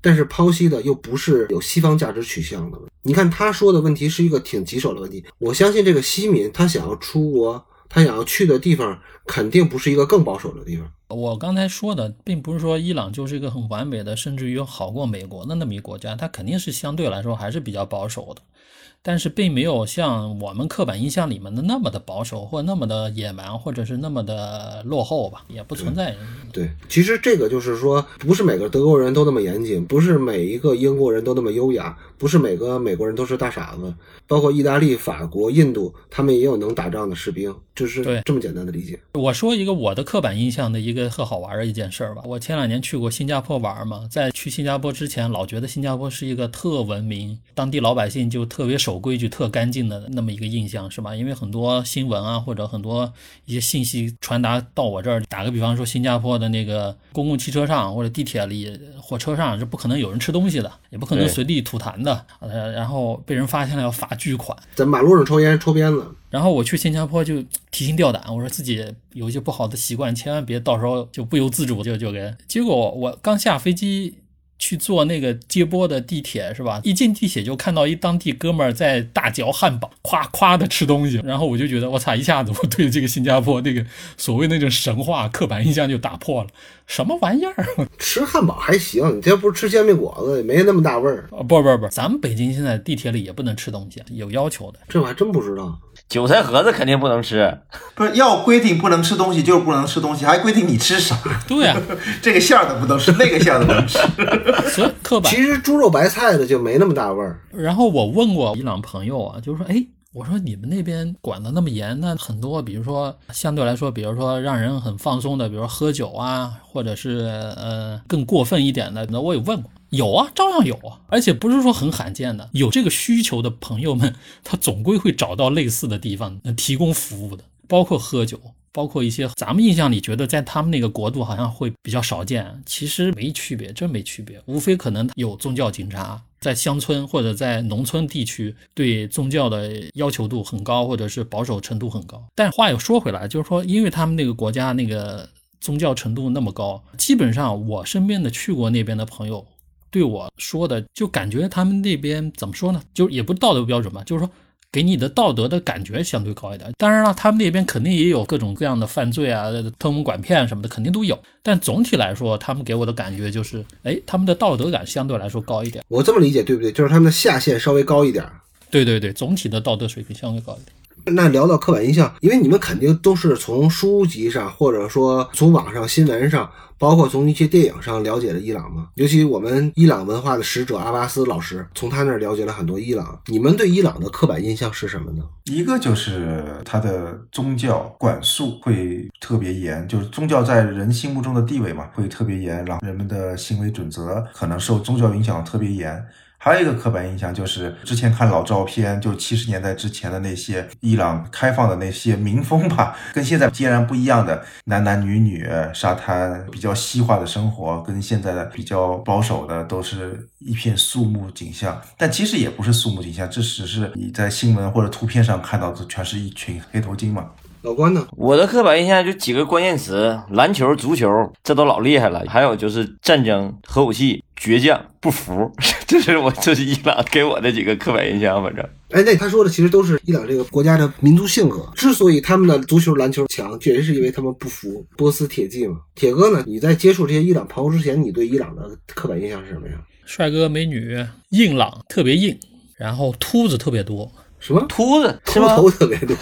但是剖析的又不是有西方价值取向的。你看他说的问题是一个挺棘手的问题。我相信这个西民他想要出国，他想要去的地方肯定不是一个更保守的地方。我刚才说的并不是说伊朗就是一个很完美的，甚至于好过美国的那么一个国家，它肯定是相对来说还是比较保守的。但是并没有像我们刻板印象里面的那么的保守，或那么的野蛮，或者是那么的落后吧，也不存在。对，其实这个就是说，不是每个德国人都那么严谨，不是每一个英国人都那么优雅，不是每个美国人都是大傻子。包括意大利、法国、印度，他们也有能打仗的士兵，就是这么简单的理解。我说一个我的刻板印象的一个特好玩的一件事儿吧。我前两年去过新加坡玩嘛，在去新加坡之前，老觉得新加坡是一个特文明，当地老百姓就。特别守规矩、特干净的那么一个印象，是吧？因为很多新闻啊，或者很多一些信息传达到我这儿，打个比方说，新加坡的那个公共汽车上或者地铁里、火车上是不可能有人吃东西的，也不可能随地吐痰的，呃，然后被人发现了要罚巨款。在马路上抽烟、抽鞭子，然后我去新加坡就提心吊胆，我说自己有一些不好的习惯，千万别到时候就不由自主就就给。结果我刚下飞机去坐那个接驳的地铁是吧？一进地铁就看到一当地哥们儿在大嚼汉堡，夸夸的吃东西，然后我就觉得我操，一下子我对这个新加坡那个所谓那种神话刻板印象就打破了，什么玩意儿？吃汉堡还行，你这不是吃煎饼果子，也没那么大味儿。啊不不不，咱们北京现在地铁里也不能吃东西，有要求的。这我还真不知道。韭菜盒子肯定不能吃，<laughs> 不是要规定不能吃东西就是不能吃东西，<laughs> 还规定你吃啥？对啊，<laughs> 这个馅儿的不能吃，那个馅儿的不能吃。所以刻板其实猪肉白菜的就没那么大味儿。然后我问过伊朗朋友啊，就是说，哎，我说你们那边管得那么严，那很多，比如说相对来说，比如说让人很放松的，比如说喝酒啊，或者是呃更过分一点的，那我也问过，有啊，照样有啊，而且不是说很罕见的，有这个需求的朋友们，他总归会找到类似的地方能提供服务的，包括喝酒。包括一些咱们印象里觉得在他们那个国度好像会比较少见，其实没区别，真没区别，无非可能有宗教警察在乡村或者在农村地区对宗教的要求度很高，或者是保守程度很高。但话又说回来，就是说，因为他们那个国家那个宗教程度那么高，基本上我身边的去过那边的朋友对我说的，就感觉他们那边怎么说呢？就也不是道德标准吧，就是说。给你的道德的感觉相对高一点。当然了，他们那边肯定也有各种各样的犯罪啊、偷蒙拐骗什么的，肯定都有。但总体来说，他们给我的感觉就是，哎，他们的道德感相对来说高一点。我这么理解对不对？就是他们的下限稍微高一点儿。对对对，总体的道德水平相对高一点。那聊到刻板印象，因为你们肯定都是从书籍上，或者说从网上新闻上，包括从一些电影上了解了伊朗嘛。尤其我们伊朗文化的使者阿巴斯老师，从他那儿了解了很多伊朗。你们对伊朗的刻板印象是什么呢？一个就是他的宗教管束会特别严，就是宗教在人心目中的地位嘛，会特别严，然后人们的行为准则可能受宗教影响特别严。还有一个刻板印象就是，之前看老照片，就七十年代之前的那些伊朗开放的那些民风吧，<laughs> 跟现在截然不一样的男男女女、沙滩比较西化的生活，跟现在的比较保守的都是一片肃穆景象。但其实也不是肃穆景象，这只是你在新闻或者图片上看到的，全是一群黑头巾嘛。老关呢？我的刻板印象就几个关键词：篮球、足球，这都老厉害了。还有就是战争、核武器、倔强、不服，<laughs> 这是我这是伊朗给我的几个刻板印象。反正哎，那他说的其实都是伊朗这个国家的民族性格。之所以他们的足球、篮球强，确实是因为他们不服波斯铁骑嘛。铁哥呢？你在接触这些伊朗朋友之前，你对伊朗的刻板印象是什么呀？帅哥美女，硬朗，特别硬，然后秃子特别多，什么？秃子秃？头特别多，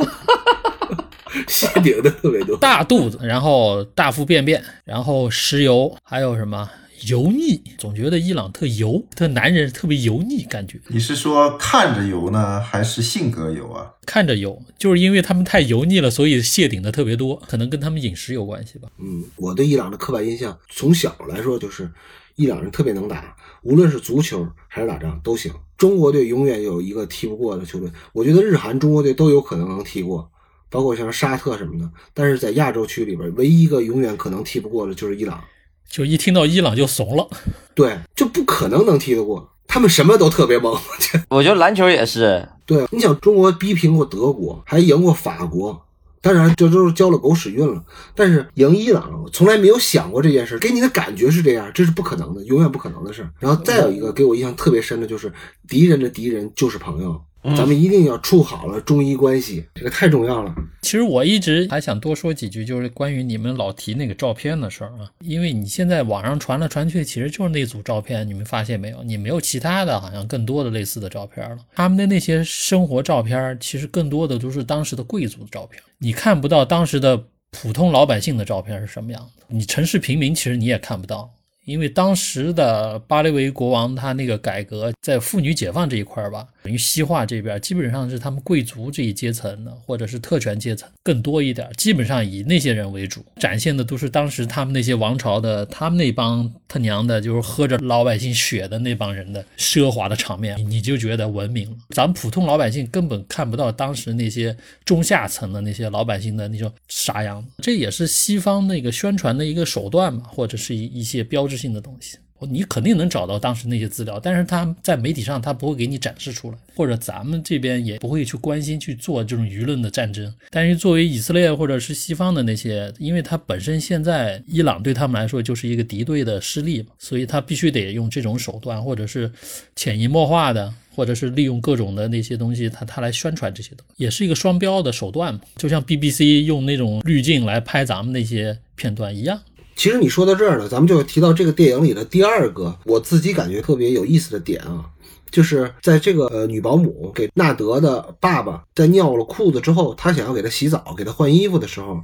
<laughs> 谢顶的特别多。大肚子，然后大腹便便，然后石油，还有什么油腻？总觉得伊朗特油，特男人特别油腻，感觉你是说看着油呢，还是性格油啊？看着油，就是因为他们太油腻了，所以谢顶的特别多，可能跟他们饮食有关系吧。嗯，我对伊朗的刻板印象，从小来说就是伊朗人特别能打，无论是足球还是打仗都行。中国队永远有一个踢不过的球队，我觉得日韩中国队都有可能能踢过，包括像沙特什么的。但是在亚洲区里边，唯一一个永远可能踢不过的就是伊朗。就一听到伊朗就怂了，对，就不可能能踢得过，他们什么都特别猛。<laughs> 我觉得篮球也是，对，你想中国逼平过德国，还赢过法国，当然这都是交了狗屎运了。但是赢伊朗，我从来没有想过这件事，给你的感觉是这样，这是不可能的，永远不可能的事。然后再有一个给我印象特别深的就是，敌人的敌人就是朋友，咱们一定要处好了中医关系，这个太重要了。其实我一直还想多说几句，就是关于你们老提那个照片的事儿啊，因为你现在网上传来传去，其实就是那组照片，你们发现没有？你没有其他的，好像更多的类似的照片了。他们的那些生活照片，其实更多的都是当时的贵族的照片，你看不到当时的普通老百姓的照片是什么样的。你城市平民其实你也看不到，因为当时的巴列维国王他那个改革在妇女解放这一块儿吧，等于西化这边基本上是他们贵族这一阶层的，或者是特权阶层更多一点，基本上以那些人为主，展现的都是当时他们那些王朝的他们那帮他娘的，就是喝着老百姓血的那帮人的奢华的场面，你就觉得文明了。咱们普通老百姓根本看不到当时那些中下层的那些老百姓的那种啥样，这也是西方那个宣传的一个手段嘛，或者是一一些标性的东西。你肯定能找到当时那些资料，但是他在媒体上他不会给你展示出来，或者咱们这边也不会去关心去做这种舆论的战争。但是作为以色列或者是西方的那些，因为他本身现在伊朗对他们来说就是一个敌对的势力嘛，所以他必须得用这种手段，或者是潜移默化的，或者是利用各种的那些东西，他他来宣传这些东西，也是一个双标的手段嘛，就像 BBC 用那种滤镜来拍咱们那些片段一样。其实你说到这儿呢，咱们就提到这个电影里的第二个我自己感觉特别有意思的点啊，就是在这个呃女保姆给纳德的爸爸在尿了裤子之后，他想要给他洗澡、给他换衣服的时候，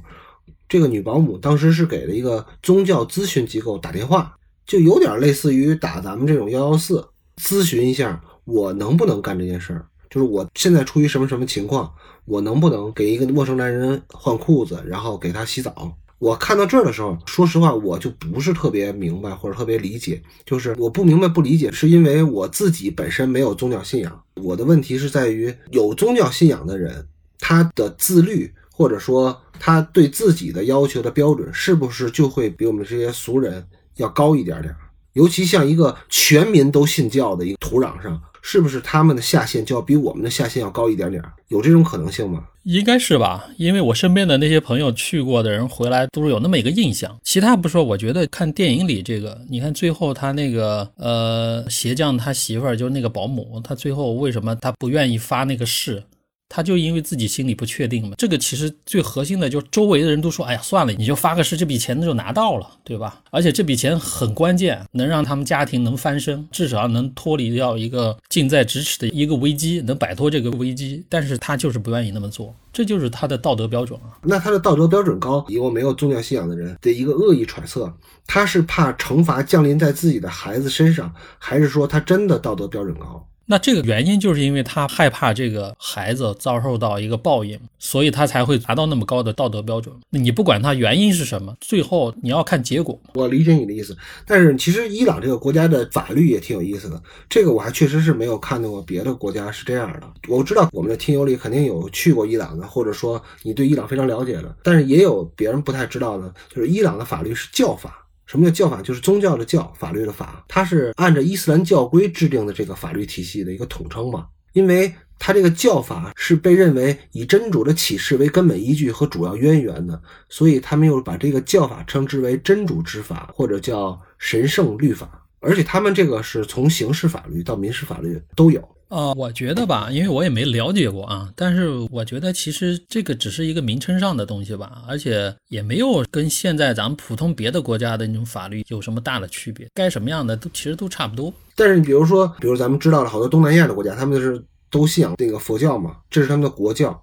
这个女保姆当时是给了一个宗教咨询机构打电话，就有点类似于打咱们这种幺幺四咨询一下我能不能干这件事儿，就是我现在出于什么什么情况，我能不能给一个陌生男人换裤子，然后给他洗澡。我看到这儿的时候，说实话，我就不是特别明白或者特别理解。就是我不明白、不理解，是因为我自己本身没有宗教信仰。我的问题是在于，有宗教信仰的人，他的自律或者说他对自己的要求的标准，是不是就会比我们这些俗人要高一点点？尤其像一个全民都信教的一个土壤上。是不是他们的下限就要比我们的下限要高一点点？有这种可能性吗？应该是吧，因为我身边的那些朋友去过的人回来都是有那么一个印象。其他不说，我觉得看电影里这个，你看最后他那个呃鞋匠他媳妇儿就是那个保姆，他最后为什么他不愿意发那个誓？他就因为自己心里不确定嘛，这个其实最核心的就周围的人都说，哎呀，算了，你就发个誓，这笔钱就拿到了，对吧？而且这笔钱很关键，能让他们家庭能翻身，至少能脱离掉一个近在咫尺的一个危机，能摆脱这个危机。但是他就是不愿意那么做，这就是他的道德标准啊。那他的道德标准高，以我没有宗教信仰的人的一个恶意揣测，他是怕惩罚降临在自己的孩子身上，还是说他真的道德标准高？那这个原因就是因为他害怕这个孩子遭受到一个报应，所以他才会达到那么高的道德标准。那你不管他原因是什么，最后你要看结果。我理解你的意思，但是其实伊朗这个国家的法律也挺有意思的。这个我还确实是没有看到过别的国家是这样的。我知道我们的听友里肯定有去过伊朗的，或者说你对伊朗非常了解的，但是也有别人不太知道的，就是伊朗的法律是教法。什么叫教法？就是宗教的教，法律的法，它是按照伊斯兰教规制定的这个法律体系的一个统称嘛。因为它这个教法是被认为以真主的启示为根本依据和主要渊源的，所以他们又把这个教法称之为真主之法，或者叫神圣律法。而且他们这个是从刑事法律到民事法律都有。呃，我觉得吧，因为我也没了解过啊，但是我觉得其实这个只是一个名称上的东西吧，而且也没有跟现在咱们普通别的国家的那种法律有什么大的区别，该什么样的都其实都差不多。但是你比如说，比如咱们知道了好多东南亚的国家，他们是都信仰这个佛教嘛，这是他们的国教。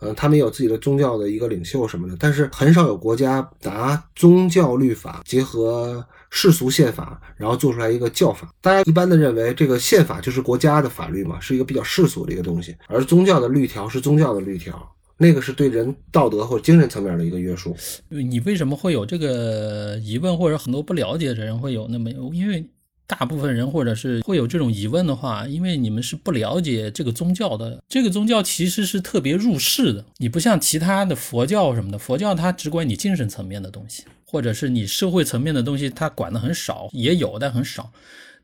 呃，他们有自己的宗教的一个领袖什么的，但是很少有国家拿宗教律法结合世俗宪法，然后做出来一个教法。大家一般的认为，这个宪法就是国家的法律嘛，是一个比较世俗的一个东西，而宗教的律条是宗教的律条，那个是对人道德或精神层面的一个约束。你为什么会有这个疑问，或者很多不了解的人会有那么？因为。大部分人或者是会有这种疑问的话，因为你们是不了解这个宗教的。这个宗教其实是特别入世的，你不像其他的佛教什么的，佛教它只管你精神层面的东西，或者是你社会层面的东西，它管的很少，也有但很少。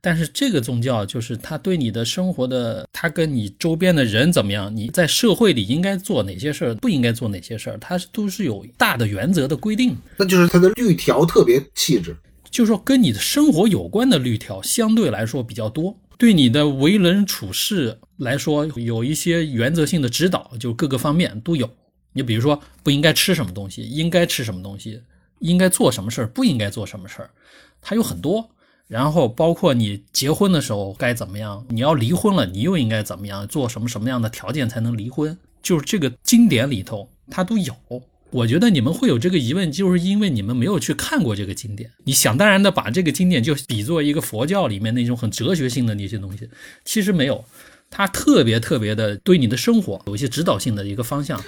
但是这个宗教就是它对你的生活的，它跟你周边的人怎么样，你在社会里应该做哪些事儿，不应该做哪些事儿，它都是有大的原则的规定。那就是它的律条特别细致。就是说，跟你的生活有关的律条相对来说比较多，对你的为人处事来说有一些原则性的指导，就各个方面都有。你比如说，不应该吃什么东西，应该吃什么东西，应该做什么事儿，不应该做什么事儿，它有很多。然后包括你结婚的时候该怎么样，你要离婚了，你又应该怎么样，做什么什么样的条件才能离婚，就是这个经典里头它都有。我觉得你们会有这个疑问，就是因为你们没有去看过这个经典。你想当然的把这个经典就比作一个佛教里面那种很哲学性的那些东西，其实没有，它特别特别的对你的生活有一些指导性的一个方向。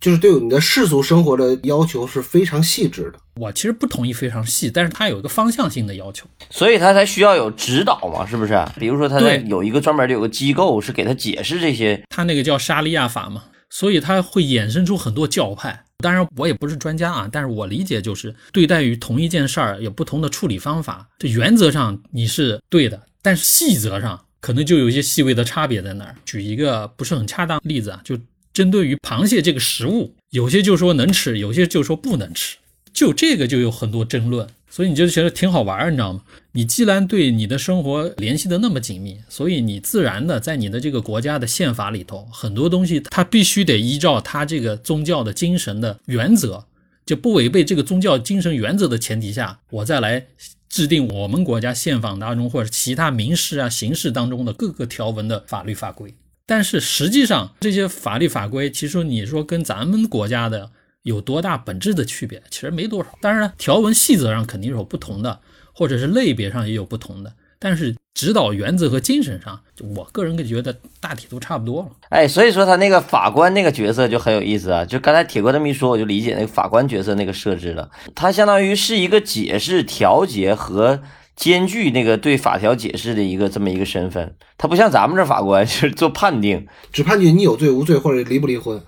就是对你的世俗生活的要求是非常细致的。我其实不同意非常细，但是它有一个方向性的要求。所以它才需要有指导嘛，是不是？比如说它在有一个专门的有个机构是给他解释这些，它那个叫沙利亚法嘛，所以它会衍生出很多教派。当然，我也不是专家啊，但是我理解就是对待于同一件事儿有不同的处理方法。这原则上你是对的，但是细则上可能就有一些细微的差别在那儿。举一个不是很恰当的例子啊，就针对于螃蟹这个食物，有些就说能吃，有些就说不能吃，就这个就有很多争论。所以你就觉得挺好玩儿，你知道吗？你既然对你的生活联系的那么紧密，所以你自然的在你的这个国家的宪法里头，很多东西它必须得依照它这个宗教的精神的原则，就不违背这个宗教精神原则的前提下，我再来制定我们国家宪法当中或者其他民事啊、刑事当中的各个条文的法律法规。但是实际上，这些法律法规，其实你说跟咱们国家的有多大本质的区别，其实没多少。当然了，条文细则上肯定是有不同的，或者是类别上也有不同的。但是指导原则和精神上，我个人觉得大体都差不多了。哎，所以说他那个法官那个角色就很有意思啊。就刚才铁哥这么一说，我就理解那个法官角色那个设置了。他相当于是一个解释、调节和兼具那个对法条解释的一个这么一个身份。他不像咱们这法官 <laughs> 是做判定，只判决你有罪无罪或者离不离婚。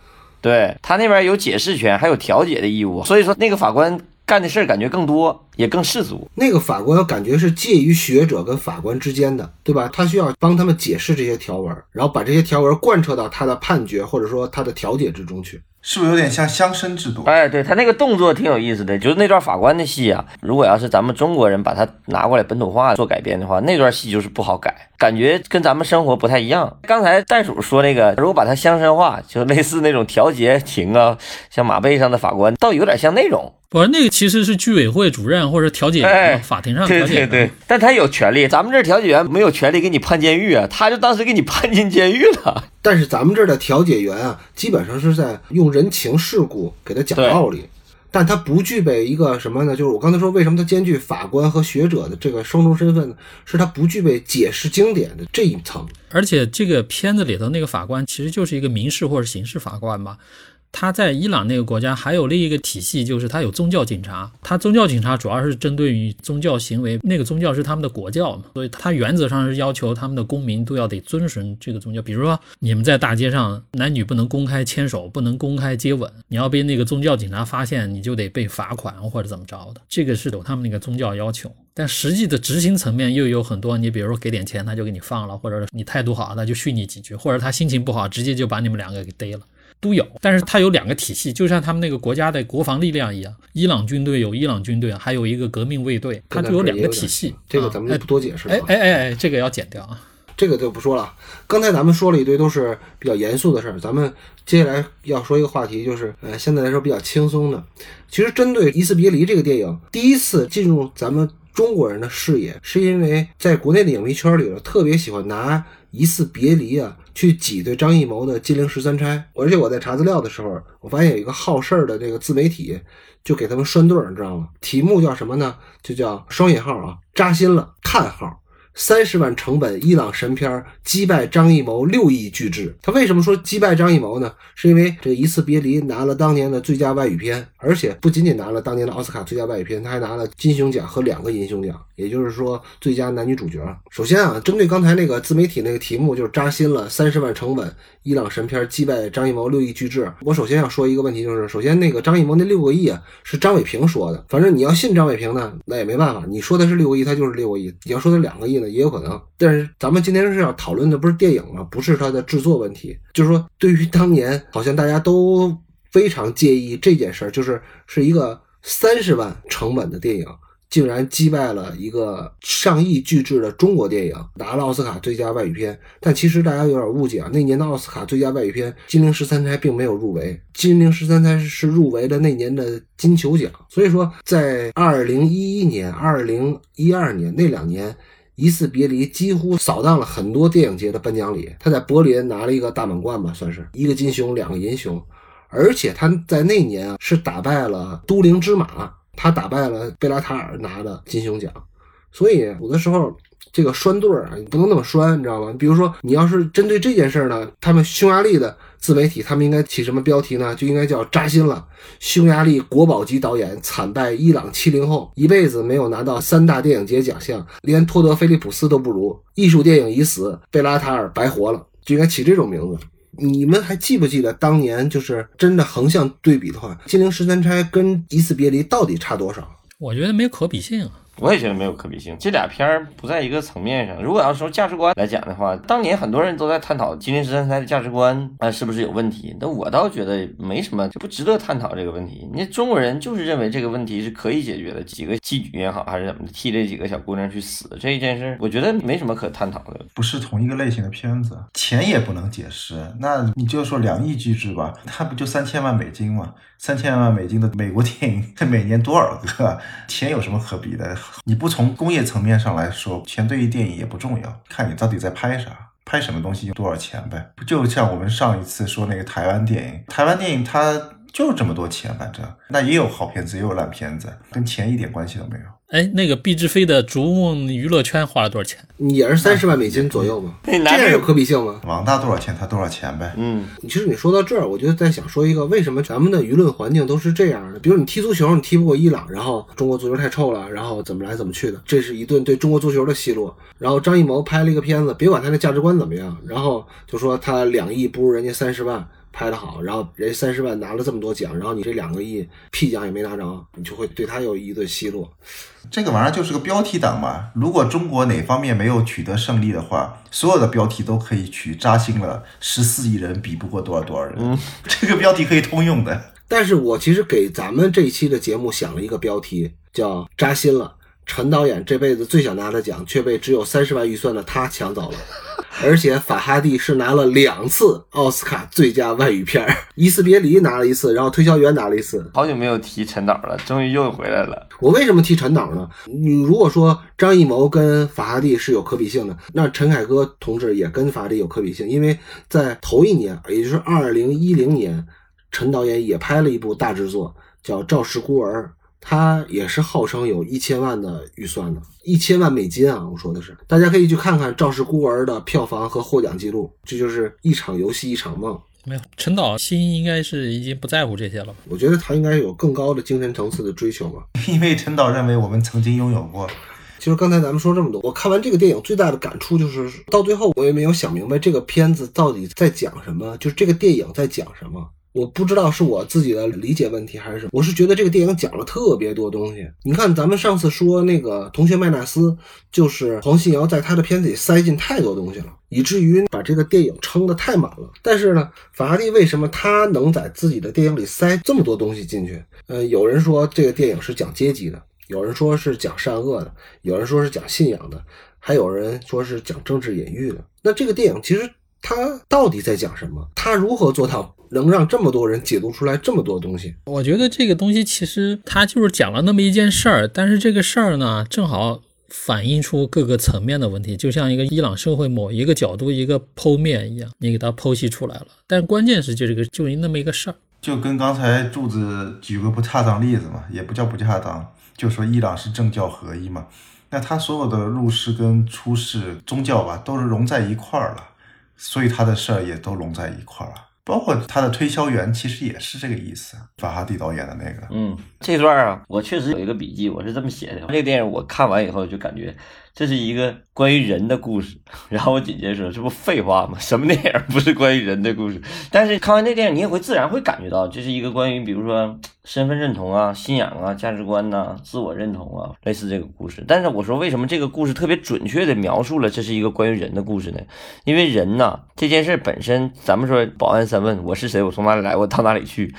对他那边有解释权，还有调解的义务。所以说那个法官干的事儿感觉更多，也更世俗。那个法官感觉是介于学者跟法官之间的，对吧？他需要帮他们解释这些条文，然后把这些条文贯彻到他的判决或者说他的调解之中去。是不是有点像乡绅制度？哎，对他那个动作挺有意思的，就是那段法官的戏啊，如果要是咱们中国人把它拿过来本土化做改编的话，那段戏就是不好改，感觉跟咱们生活不太一样。刚才袋鼠说那个，如果把它乡绅化，就类似那种调节庭啊，像马背上的法官，倒有点像那种。不，那个其实是居委会主任或者调解员哎，法庭上调解员。对对，但他有权利，咱们这儿调解员没有权利给你判监狱啊，他就当时给你判进监狱了。但是咱们这儿的调解员啊，基本上是在用人情世故给他讲道理，但他不具备一个什么呢？就是我刚才说，为什么他兼具法官和学者的这个双重身份呢？是他不具备解释经典的这一层。而且这个片子里头那个法官其实就是一个民事或者刑事法官嘛。他在伊朗那个国家还有另一个体系，就是他有宗教警察。他宗教警察主要是针对于宗教行为，那个宗教是他们的国教嘛，所以他原则上是要求他们的公民都要得遵循这个宗教。比如说，你们在大街上男女不能公开牵手，不能公开接吻，你要被那个宗教警察发现，你就得被罚款或者怎么着的。这个是有他们那个宗教要求。但实际的执行层面又有很多，你比如说给点钱他就给你放了，或者你态度好他就训你几句，或者他心情不好直接就把你们两个给逮了。都有，但是它有两个体系，就像他们那个国家的国防力量一样，伊朗军队有伊朗军队，还有一个革命卫队，它就有两个体系。这个咱们就不多解释了。哎哎哎哎，这个要剪掉啊。这个就不说了。刚才咱们说了一堆都是比较严肃的事儿，咱们接下来要说一个话题，就是呃，相对来说比较轻松的。其实针对《伊斯别离》这个电影，第一次进入咱们中国人的视野，是因为在国内的影迷圈里头特别喜欢拿《疑似别离》啊去挤兑张艺谋的《金陵十三钗》，而且我在查资料的时候，我发现有一个好事儿的这个自媒体就给他们拴对儿，你知道吗？题目叫什么呢？就叫双引号啊，扎心了，叹号。三十万成本伊朗神片击败张艺谋六亿巨制。他为什么说击败张艺谋呢？是因为这《一次别离》拿了当年的最佳外语片，而且不仅仅拿了当年的奥斯卡最佳外语片，他还拿了金熊奖和两个银熊奖，也就是说最佳男女主角。首先啊，针对刚才那个自媒体那个题目，就是扎心了，三十万成本伊朗神片击败张艺谋六亿巨制。我首先要说一个问题，就是首先那个张艺谋那六个亿啊，是张伟平说的。反正你要信张伟平呢，那也没办法，你说的是六个亿，他就是六个亿；你要说他两个亿也有可能。但是咱们今天是要讨论的不是电影啊，不是它的制作问题，就是说对于当年好像大家都非常介意这件事儿，就是是一个三十万成本的电影。竟然击败了一个上亿巨制的中国电影，拿了奥斯卡最佳外语片。但其实大家有点误解啊，那年的奥斯卡最佳外语片《金陵十三钗》并没有入围，《金陵十三钗》是入围了那年的金球奖。所以说，在二零一一年、二零一二年那两年，《一次别离》几乎扫荡了很多电影节的颁奖礼。他在柏林拿了一个大满贯吧，算是一个金熊，两个银熊。而且他在那年啊是打败了都灵之马，他打败了贝拉塔尔拿的金熊奖。所以有的时候这个拴对儿啊，你不能那么拴，你知道吗？比如说你要是针对这件事儿呢，他们匈牙利的自媒体他们应该起什么标题呢？就应该叫扎心了。匈牙利国宝级导演惨败伊朗七零后，一辈子没有拿到三大电影节奖项，连托德·菲利普斯都不如。艺术电影已死，贝拉塔尔白活了，就应该起这种名字。你们还记不记得当年就是真的横向对比的话，《金陵十三钗》跟《一次别离》到底差多少？我觉得没可比性啊。我也觉得没有可比性，这俩片儿不在一个层面上。如果要说价值观来讲的话，当年很多人都在探讨《金陵十三钗》的价值观啊是不是有问题，那我倒觉得没什么，就不值得探讨这个问题。你中国人就是认为这个问题是可以解决的，几个妓女也好，还是怎么的，替这几个小姑娘去死这一件事，我觉得没什么可探讨的。不是同一个类型的片子，钱也不能解释。那你就说两亿巨制吧，它不就三千万美金吗？三千万美金的美国电影，它 <laughs> 每年多少个？钱有什么可比的？你不从工业层面上来说，钱对于电影也不重要，看你到底在拍啥，拍什么东西，用多少钱呗。就像我们上一次说那个台湾电影，台湾电影它就是这么多钱，反正那也有好片子，也有烂片子，跟钱一点关系都没有。哎，那个毕志飞的《逐梦娱乐圈》花了多少钱？也是三十万美金左右嘛，这这样有可比性吗？王大多少钱，他多少钱呗。嗯，其实你说到这儿，我就在想说一个，为什么咱们的舆论环境都是这样的？比如你踢足球，你踢不过伊朗，然后中国足球太臭了，然后怎么来怎么去的，这是一顿对中国足球的奚落。然后张艺谋拍了一个片子，别管他的价值观怎么样，然后就说他两亿不如人家三十万拍的好，然后人家三十万拿了这么多奖，然后你这两个亿屁奖也没拿着，你就会对他有一顿奚落。这个玩意儿就是个标题党嘛。如果中国哪方面没有取得胜利的话，所有的标题都可以取扎心了。十四亿人比不过多少多少人，<laughs> 这个标题可以通用的。但是我其实给咱们这一期的节目想了一个标题，叫“扎心了”。陈导演这辈子最想拿的奖，却被只有三十万预算的他抢走了。而且法哈蒂是拿了两次奥斯卡最佳外语片儿，《一次别离》拿了一次，然后《推销员》拿了一次。好久没有提陈导了，终于又回来了。我为什么提陈导呢？你如果说张艺谋跟法哈蒂是有可比性的，那陈凯歌同志也跟法哈蒂有可比性，因为在头一年，也就是二零一零年，陈导演也拍了一部大制作，叫《赵氏孤儿》。他也是号称有一千万的预算的，一千万美金啊！我说的是，大家可以去看看《赵氏孤儿》的票房和获奖记录，这就是一场游戏一场梦。没有，陈导心应该是已经不在乎这些了吧？我觉得他应该有更高的精神层次的追求吧。因为陈导认为我们曾经拥有过。其实刚才咱们说这么多，我看完这个电影最大的感触就是，到最后我也没有想明白这个片子到底在讲什么，就是这个电影在讲什么。我不知道是我自己的理解问题，还是什么，我是觉得这个电影讲了特别多东西。你看，咱们上次说那个同学麦纳斯，就是黄信尧在他的片子里塞进太多东西了，以至于把这个电影撑得太满了。但是呢，法拉第为什么他能在自己的电影里塞这么多东西进去？呃，有人说这个电影是讲阶级的，有人说是讲善恶的，有人说是讲信仰的，还有人说是讲政治隐喻的。那这个电影其实它到底在讲什么？他如何做到？能让这么多人解读出来这么多东西，我觉得这个东西其实他就是讲了那么一件事儿，但是这个事儿呢，正好反映出各个层面的问题，就像一个伊朗社会某一个角度一个剖面一样，你给它剖析出来了。但关键是就这个就那么一个事儿，就跟刚才柱子举个不恰当例子嘛，也不叫不恰当，就说伊朗是政教合一嘛，那他所有的入世跟出世宗教吧，都是融在一块儿了，所以他的事儿也都融在一块儿了。包括他的推销员，其实也是这个意思。法哈蒂导演的那个，嗯，这段儿啊，我确实有一个笔记，我是这么写的。这个电影我看完以后就感觉这是一个关于人的故事。<laughs> 然后我姐姐说，这不废话吗？什么电影不是关于人的故事？但是看完这电影，你也会自然会感觉到，这是一个关于比如说身份认同啊、信仰啊、价值观呐、自我认同啊，类似这个故事。但是我说，为什么这个故事特别准确的描述了这是一个关于人的故事呢？因为人呐，这件事本身，咱们说保安三问：我是谁？我从哪里来？我到哪里去？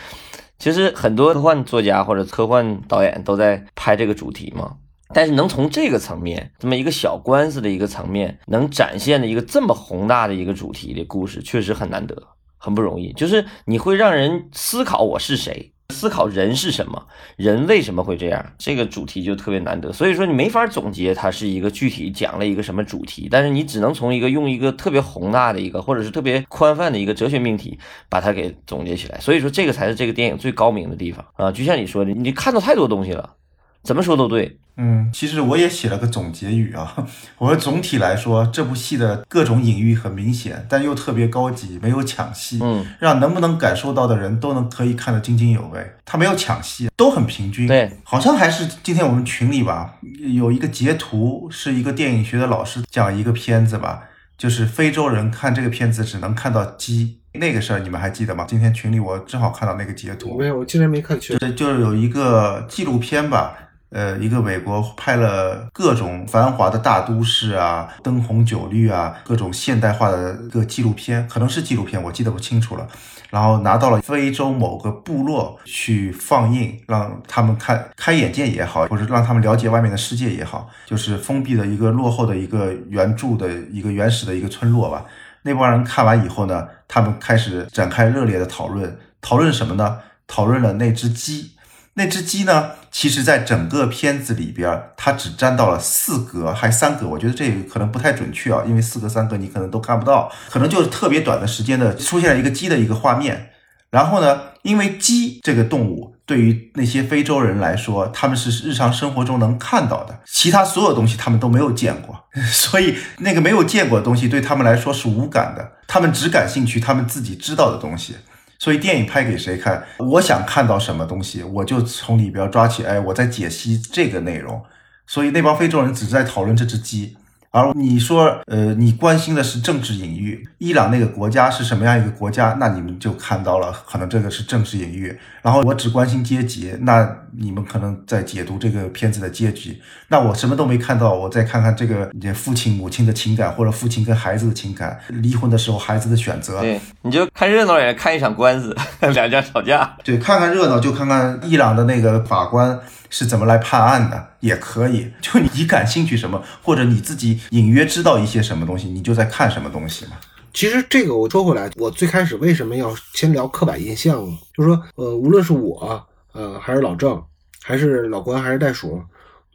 其实很多科幻作家或者科幻导演都在拍这个主题嘛。但是能从这个层面，这么一个小官司的一个层面，能展现的一个这么宏大的一个主题的故事，确实很难得，很不容易。就是你会让人思考我是谁，思考人是什么，人为什么会这样，这个主题就特别难得。所以说你没法总结它是一个具体讲了一个什么主题，但是你只能从一个用一个特别宏大的一个或者是特别宽泛的一个哲学命题把它给总结起来。所以说这个才是这个电影最高明的地方啊！就像你说的，你看到太多东西了，怎么说都对。嗯，其实我也写了个总结语啊。我说总体来说，这部戏的各种隐喻很明显，但又特别高级，没有抢戏，嗯，让能不能感受到的人都能可以看得津津有味。他没有抢戏，都很平均。对，好像还是今天我们群里吧，有一个截图，是一个电影学的老师讲一个片子吧，就是非洲人看这个片子只能看到鸡那个事儿，你们还记得吗？今天群里我正好看到那个截图，没有，我今天没看全。对，就是有一个纪录片吧。呃，一个美国拍了各种繁华的大都市啊，灯红酒绿啊，各种现代化的一个纪录片，可能是纪录片，我记得不清楚了。然后拿到了非洲某个部落去放映，让他们看开眼界也好，或者让他们了解外面的世界也好，就是封闭的一个落后的一个原著的一个原始的一个村落吧。那帮人看完以后呢，他们开始展开热烈的讨论，讨论什么呢？讨论了那只鸡。那只鸡呢？其实，在整个片子里边，它只占到了四格，还三格。我觉得这个可能不太准确啊，因为四格、三格你可能都看不到，可能就是特别短的时间的出现了一个鸡的一个画面。然后呢，因为鸡这个动物对于那些非洲人来说，他们是日常生活中能看到的，其他所有东西他们都没有见过，<laughs> 所以那个没有见过的东西对他们来说是无感的，他们只感兴趣他们自己知道的东西。所以电影拍给谁看？我想看到什么东西，我就从里边抓起。哎，我在解析这个内容。所以那帮非洲人只在讨论这只鸡。而你说，呃，你关心的是政治隐喻，伊朗那个国家是什么样一个国家？那你们就看到了，可能这个是政治隐喻。然后我只关心阶级，那你们可能在解读这个片子的阶级。那我什么都没看到，我再看看这个父亲母亲的情感，或者父亲跟孩子的情感，离婚的时候孩子的选择。对，你就看热闹也看一场官司，<laughs> 两家吵架。对，看看热闹就看看伊朗的那个法官。是怎么来判案的也可以，<laughs> 就你感兴趣什么，或者你自己隐约知道一些什么东西，你就在看什么东西嘛。其实这个我说回来，我最开始为什么要先聊刻板印象呢？就是说，呃，无论是我，呃，还是老郑，还是老关，还是袋鼠，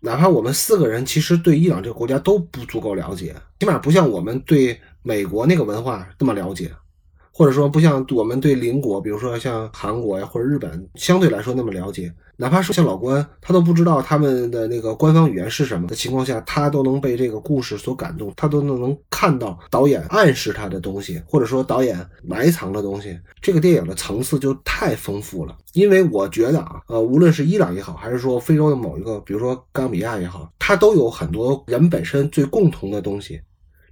哪怕我们四个人，其实对伊朗这个国家都不足够了解，起码不像我们对美国那个文化那么了解。或者说不像我们对邻国，比如说像韩国呀或者日本，相对来说那么了解。哪怕是像老关，他都不知道他们的那个官方语言是什么的情况下，他都能被这个故事所感动，他都能能看到导演暗示他的东西，或者说导演埋藏的东西。这个电影的层次就太丰富了。因为我觉得啊，呃，无论是伊朗也好，还是说非洲的某一个，比如说冈比亚也好，它都有很多人本身最共同的东西，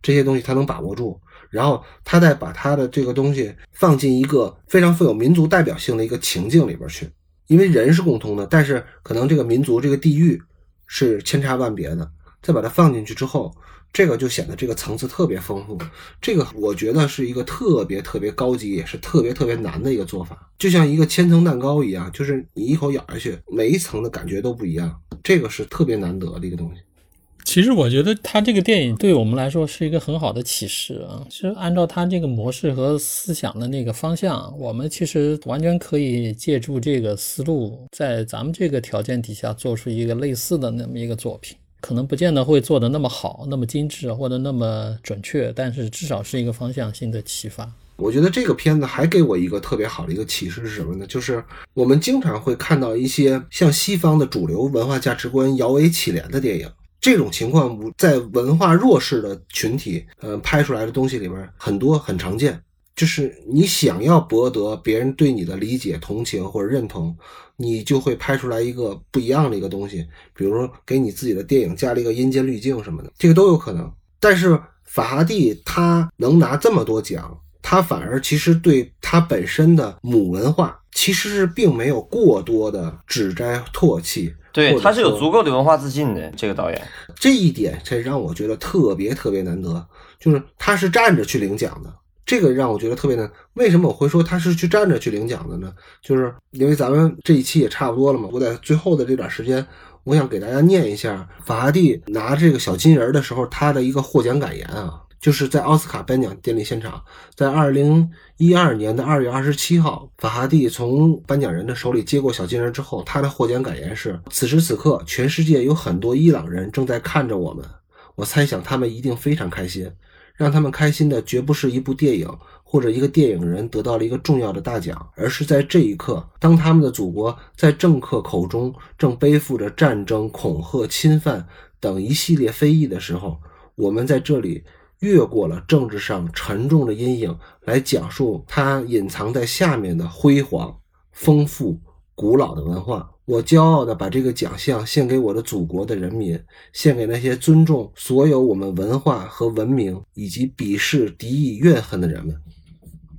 这些东西他能把握住。然后他再把他的这个东西放进一个非常富有民族代表性的一个情境里边去，因为人是共通的，但是可能这个民族、这个地域是千差万别的。再把它放进去之后，这个就显得这个层次特别丰富。这个我觉得是一个特别特别高级，也是特别特别难的一个做法，就像一个千层蛋糕一样，就是你一口咬下去，每一层的感觉都不一样。这个是特别难得的一个东西。其实我觉得他这个电影对我们来说是一个很好的启示啊！其实按照他这个模式和思想的那个方向，我们其实完全可以借助这个思路，在咱们这个条件底下做出一个类似的那么一个作品。可能不见得会做的那么好、那么精致或者那么准确，但是至少是一个方向性的启发。我觉得这个片子还给我一个特别好的一个启示是什么呢？就是我们经常会看到一些向西方的主流文化价值观摇尾乞怜的电影。这种情况在文化弱势的群体，呃，拍出来的东西里边很多很常见。就是你想要博得别人对你的理解、同情或者认同，你就会拍出来一个不一样的一个东西。比如说，给你自己的电影加了一个阴间滤镜什么的，这个都有可能。但是法哈蒂他能拿这么多奖，他反而其实对他本身的母文化其实是并没有过多的指摘唾弃。对，他是有足够的文化自信的这个导演，这一点才让我觉得特别特别难得，就是他是站着去领奖的，这个让我觉得特别难。为什么我会说他是去站着去领奖的呢？就是因为咱们这一期也差不多了嘛，我在最后的这段时间，我想给大家念一下法拉第拿这个小金人的时候他的一个获奖感言啊，就是在奥斯卡颁奖典礼现场，在二零一二年的二月二十七号，法哈蒂从颁奖人的手里接过小金人之后，他的获奖感言是：此时此刻，全世界有很多伊朗人正在看着我们，我猜想他们一定非常开心。让他们开心的绝不是一部电影或者一个电影人得到了一个重要的大奖，而是在这一刻，当他们的祖国在政客口中正背负着战争、恐吓、侵犯等一系列非议的时候，我们在这里越过了政治上沉重的阴影，来讲述它隐藏在下面的辉煌、丰富、古老的文化。我骄傲地把这个奖项献给我的祖国的人民，献给那些尊重所有我们文化和文明，以及鄙视、敌意、怨恨的人们。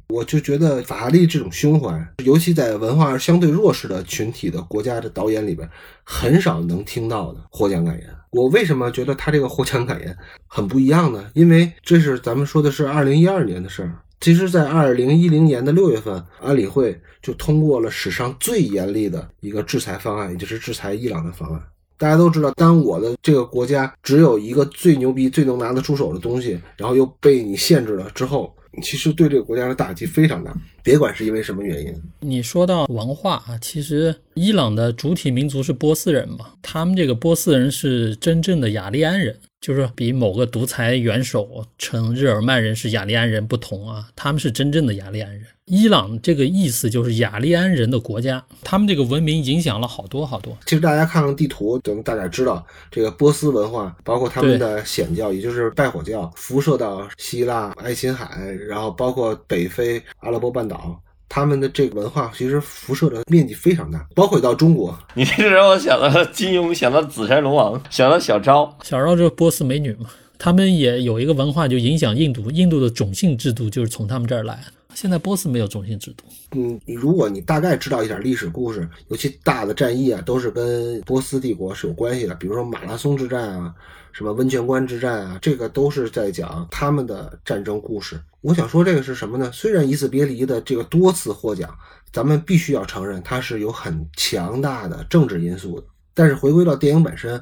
我就觉得法拉利这种胸怀，尤其在文化相对弱势的群体的国家的导演里边，很少能听到的获奖感言。我为什么觉得他这个获奖感言很不一样呢？因为这是咱们说的是二零一二年的事儿。其实，在二零一零年的六月份，安理会就通过了史上最严厉的一个制裁方案，也就是制裁伊朗的方案。大家都知道，当我的这个国家只有一个最牛逼、最能拿得出手的东西，然后又被你限制了之后，其实对这个国家的打击非常大。别管是因为什么原因，你说到文化啊，其实伊朗的主体民族是波斯人嘛，他们这个波斯人是真正的雅利安人。就是比某个独裁元首称日耳曼人是雅利安人不同啊，他们是真正的雅利安人。伊朗这个意思就是雅利安人的国家，他们这个文明影响了好多好多。其实大家看看地图，咱们大家知道这个波斯文化，包括他们的显教，也就是拜火教，辐射到希腊、爱琴海，然后包括北非、阿拉伯半岛。他们的这个文化其实辐射的面积非常大，包括到中国。你这让我想到金庸，想到紫山龙王，想到小昭。小昭就是波斯美女嘛。他们也有一个文化，就影响印度。印度的种姓制度就是从他们这儿来。现在波斯没有种姓制度。嗯，如果你大概知道一点历史故事，尤其大的战役啊，都是跟波斯帝国是有关系的。比如说马拉松之战啊。什么温泉关之战啊，这个都是在讲他们的战争故事。我想说这个是什么呢？虽然《一次别离》的这个多次获奖，咱们必须要承认它是有很强大的政治因素的。但是回归到电影本身，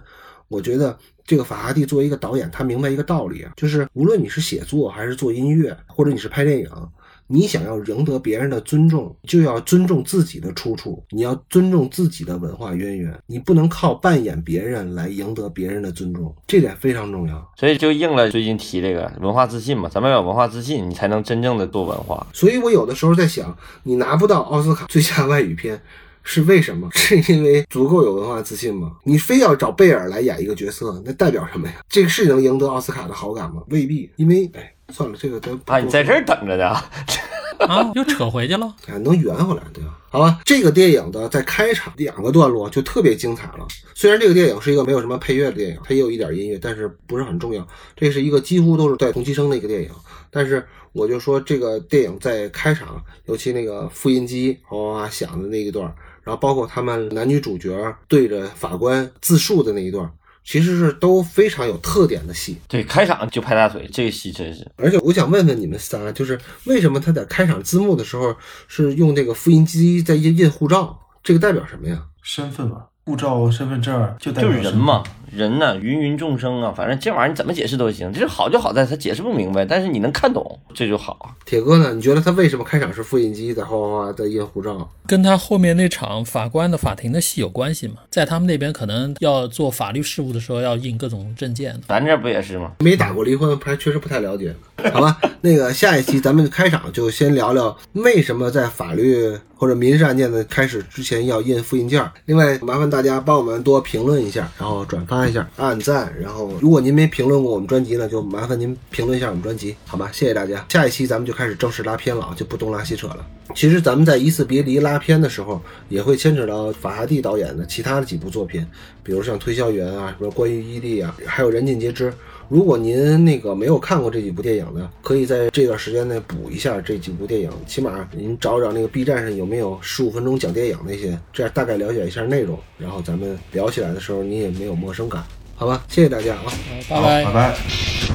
我觉得这个法哈蒂作为一个导演，他明白一个道理啊，就是无论你是写作还是做音乐，或者你是拍电影。你想要赢得别人的尊重，就要尊重自己的出处，你要尊重自己的文化渊源，你不能靠扮演别人来赢得别人的尊重，这点非常重要。所以就应了最近提这个文化自信嘛，咱们要有文化自信，你才能真正的做文化。所以我有的时候在想，你拿不到奥斯卡最佳外语片是为什么？<laughs> 是因为足够有文化自信吗？你非要找贝尔来演一个角色，那代表什么呀？这个是能赢得奥斯卡的好感吗？未必，因为哎。算了，这个咱啊，你在这儿等着呢，啊，又扯回去了，<laughs> 哎，能圆回来，对吧？好吧，这个电影的在开场两个段落就特别精彩了。虽然这个电影是一个没有什么配乐的电影，它也有一点音乐，但是不是很重要。这是一个几乎都是带同期声的一个电影，但是我就说这个电影在开场，尤其那个复印机哗哗哗响的那一段，然后包括他们男女主角对着法官自述的那一段。其实是都非常有特点的戏，对，开场就拍大腿，这个戏真是。而且我想问问你们仨，就是为什么他在开场字幕的时候是用这个复印机在印印护照？这个代表什么呀？身份嘛，护照、身份证就代表就是人嘛。人呢，芸芸众生啊，反正这玩意儿你怎么解释都行。这好就好在他解释不明白，但是你能看懂，这就好。铁哥呢？你觉得他为什么开场是复印机在哗哗哗在印护照？跟他后面那场法官的法庭的戏有关系吗？在他们那边可能要做法律事务的时候要印各种证件。咱这不也是吗？没打过离婚，还确实不太了解。好吧，那个下一期咱们开场就先聊聊为什么在法律或者民事案件的开始之前要印复印件。另外，麻烦大家帮我们多评论一下，然后转发一下，按赞。然后，如果您没评论过我们专辑呢，就麻烦您评论一下我们专辑，好吗？谢谢大家。下一期咱们就开始正式拉片了啊，就不东拉西扯了。其实咱们在一次别离拉片的时候，也会牵扯到法哈蒂导演的其他的几部作品，比如像《推销员》啊，什么《关于伊利》啊，还有《人尽皆知》。如果您那个没有看过这几部电影的，可以在这段时间内补一下这几部电影，起码您找找那个 B 站上有没有十五分钟讲电影那些，这样大概了解一下内容，然后咱们聊起来的时候你也没有陌生感。好吧，谢谢大家啊，拜拜拜拜。